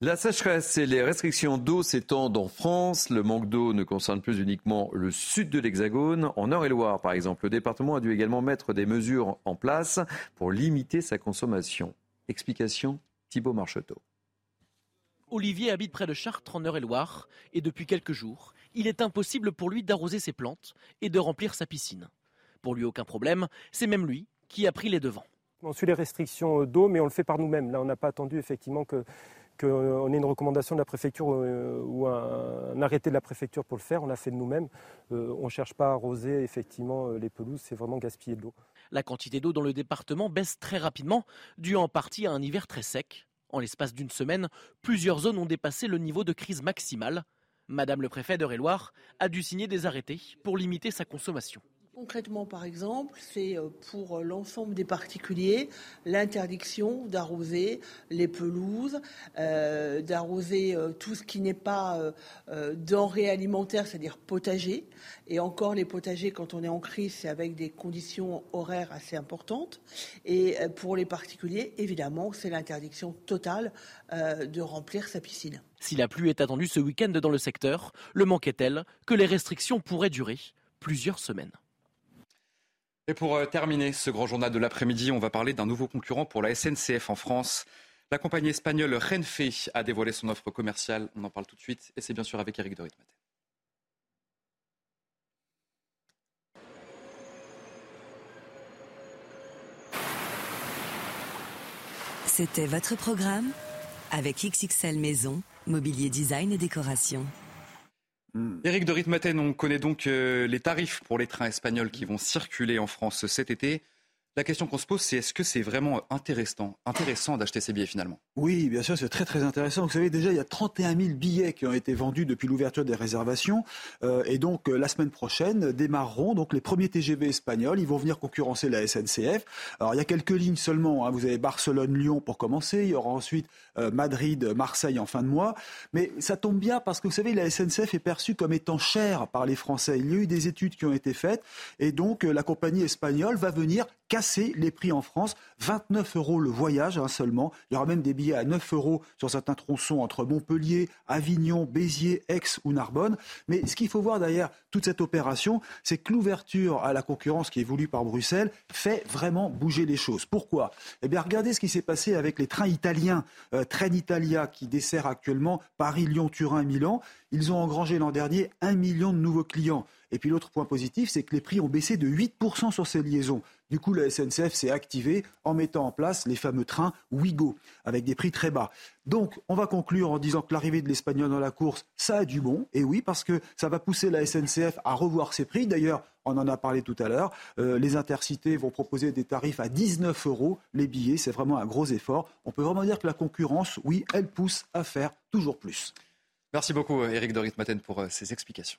La sécheresse et les restrictions d'eau s'étendent en France. Le manque d'eau ne concerne plus uniquement le sud de l'Hexagone. En Eure-et-Loire, par exemple, le département a dû également mettre des mesures en place pour limiter sa consommation. Explication Thibault Marcheteau. Olivier habite près de Chartres en Eure-et-Loire et depuis quelques jours, il est impossible pour lui d'arroser ses plantes et de remplir sa piscine. Pour lui, aucun problème, c'est même lui qui a pris les devants. On suit les restrictions d'eau, mais on le fait par nous-mêmes. Là, on n'a pas attendu effectivement que qu'on ait une recommandation de la préfecture euh, ou un, arrêté de la préfecture pour le faire. On l'a fait de nous-mêmes. Euh, on ne cherche pas à arroser effectivement euh, les pelouses, c'est vraiment gaspiller de l'eau. La quantité d'eau dans le département baisse très rapidement, dû en partie à un hiver très sec. En l'espace d'une semaine, plusieurs zones ont dépassé le niveau de crise maximale. Madame le préfet d'Eure-et-Loire a dû signer des arrêtés pour limiter sa consommation Concrètement, par exemple, c'est euh, pour l'ensemble des particuliers l'interdiction d'arroser les pelouses, euh, d'arroser euh, tout ce qui n'est pas denrées alimentaires, c'est-à-dire potager. Et encore, les potagers, quand on est en crise, c'est avec des conditions horaires assez importantes. Et pour les particuliers, évidemment, c'est l'interdiction totale de remplir sa piscine. Si la pluie est attendue ce week-end dans le secteur, le manque est tel que les restrictions pourraient durer plusieurs semaines? Et pour euh, terminer ce grand journal de l'après-midi, on va parler d'un nouveau concurrent pour la SNCF en France. La compagnie espagnole Renfe a dévoilé son offre commerciale. On en parle tout de suite et c'est bien sûr avec Eric Dorit. C'était votre programme avec XXL Maison, Mobilier Design et Décoration. Éric hmm. de Ritmaten, on connaît donc euh, les tarifs pour les trains espagnols qui vont circuler en France cet été. La question qu'on se pose, c'est est-ce que c'est vraiment intéressant, intéressant d'acheter ces billets finalement? Oui, bien sûr, c'est très très intéressant. Vous savez, déjà, il y a 31 000 billets qui ont été vendus depuis l'ouverture des réservations. Euh, et donc, euh, la semaine prochaine, démarreront donc les premiers TGV espagnols. Ils vont venir concurrencer la SNCF. Alors, il y a quelques lignes seulement. Hein. Vous avez Barcelone-Lyon pour commencer. Il y aura ensuite euh, Madrid-Marseille en fin de mois. Mais ça tombe bien parce que vous savez, la SNCF est perçue comme étant chère par les Français. Il y a eu des études qui ont été faites. Et donc, la compagnie espagnole va venir casser les prix en France. 29 euros le voyage hein, seulement. Il y aura même des billets à 9 euros sur certains tronçons entre Montpellier, Avignon, Béziers, Aix ou Narbonne. Mais ce qu'il faut voir derrière toute cette opération, c'est que l'ouverture à la concurrence qui est voulue par Bruxelles fait vraiment bouger les choses. Pourquoi? Eh bien, regardez ce qui s'est passé avec les trains italiens, euh, Train Italia qui dessert actuellement Paris, Lyon, Turin, Milan. Ils ont engrangé l'an dernier un million de nouveaux clients. Et puis l'autre point positif, c'est que les prix ont baissé de 8% sur ces liaisons. Du coup, la SNCF s'est activée en mettant en place les fameux trains Ouigo, avec des prix très bas. Donc, on va conclure en disant que l'arrivée de l'Espagnol dans la course, ça a du bon. Et oui, parce que ça va pousser la SNCF à revoir ses prix. D'ailleurs, on en a parlé tout à l'heure. Euh, les intercités vont proposer des tarifs à 19 euros les billets. C'est vraiment un gros effort. On peut vraiment dire que la concurrence, oui, elle pousse à faire toujours plus. Merci beaucoup, Eric Dorit-Maten, pour euh, ces explications.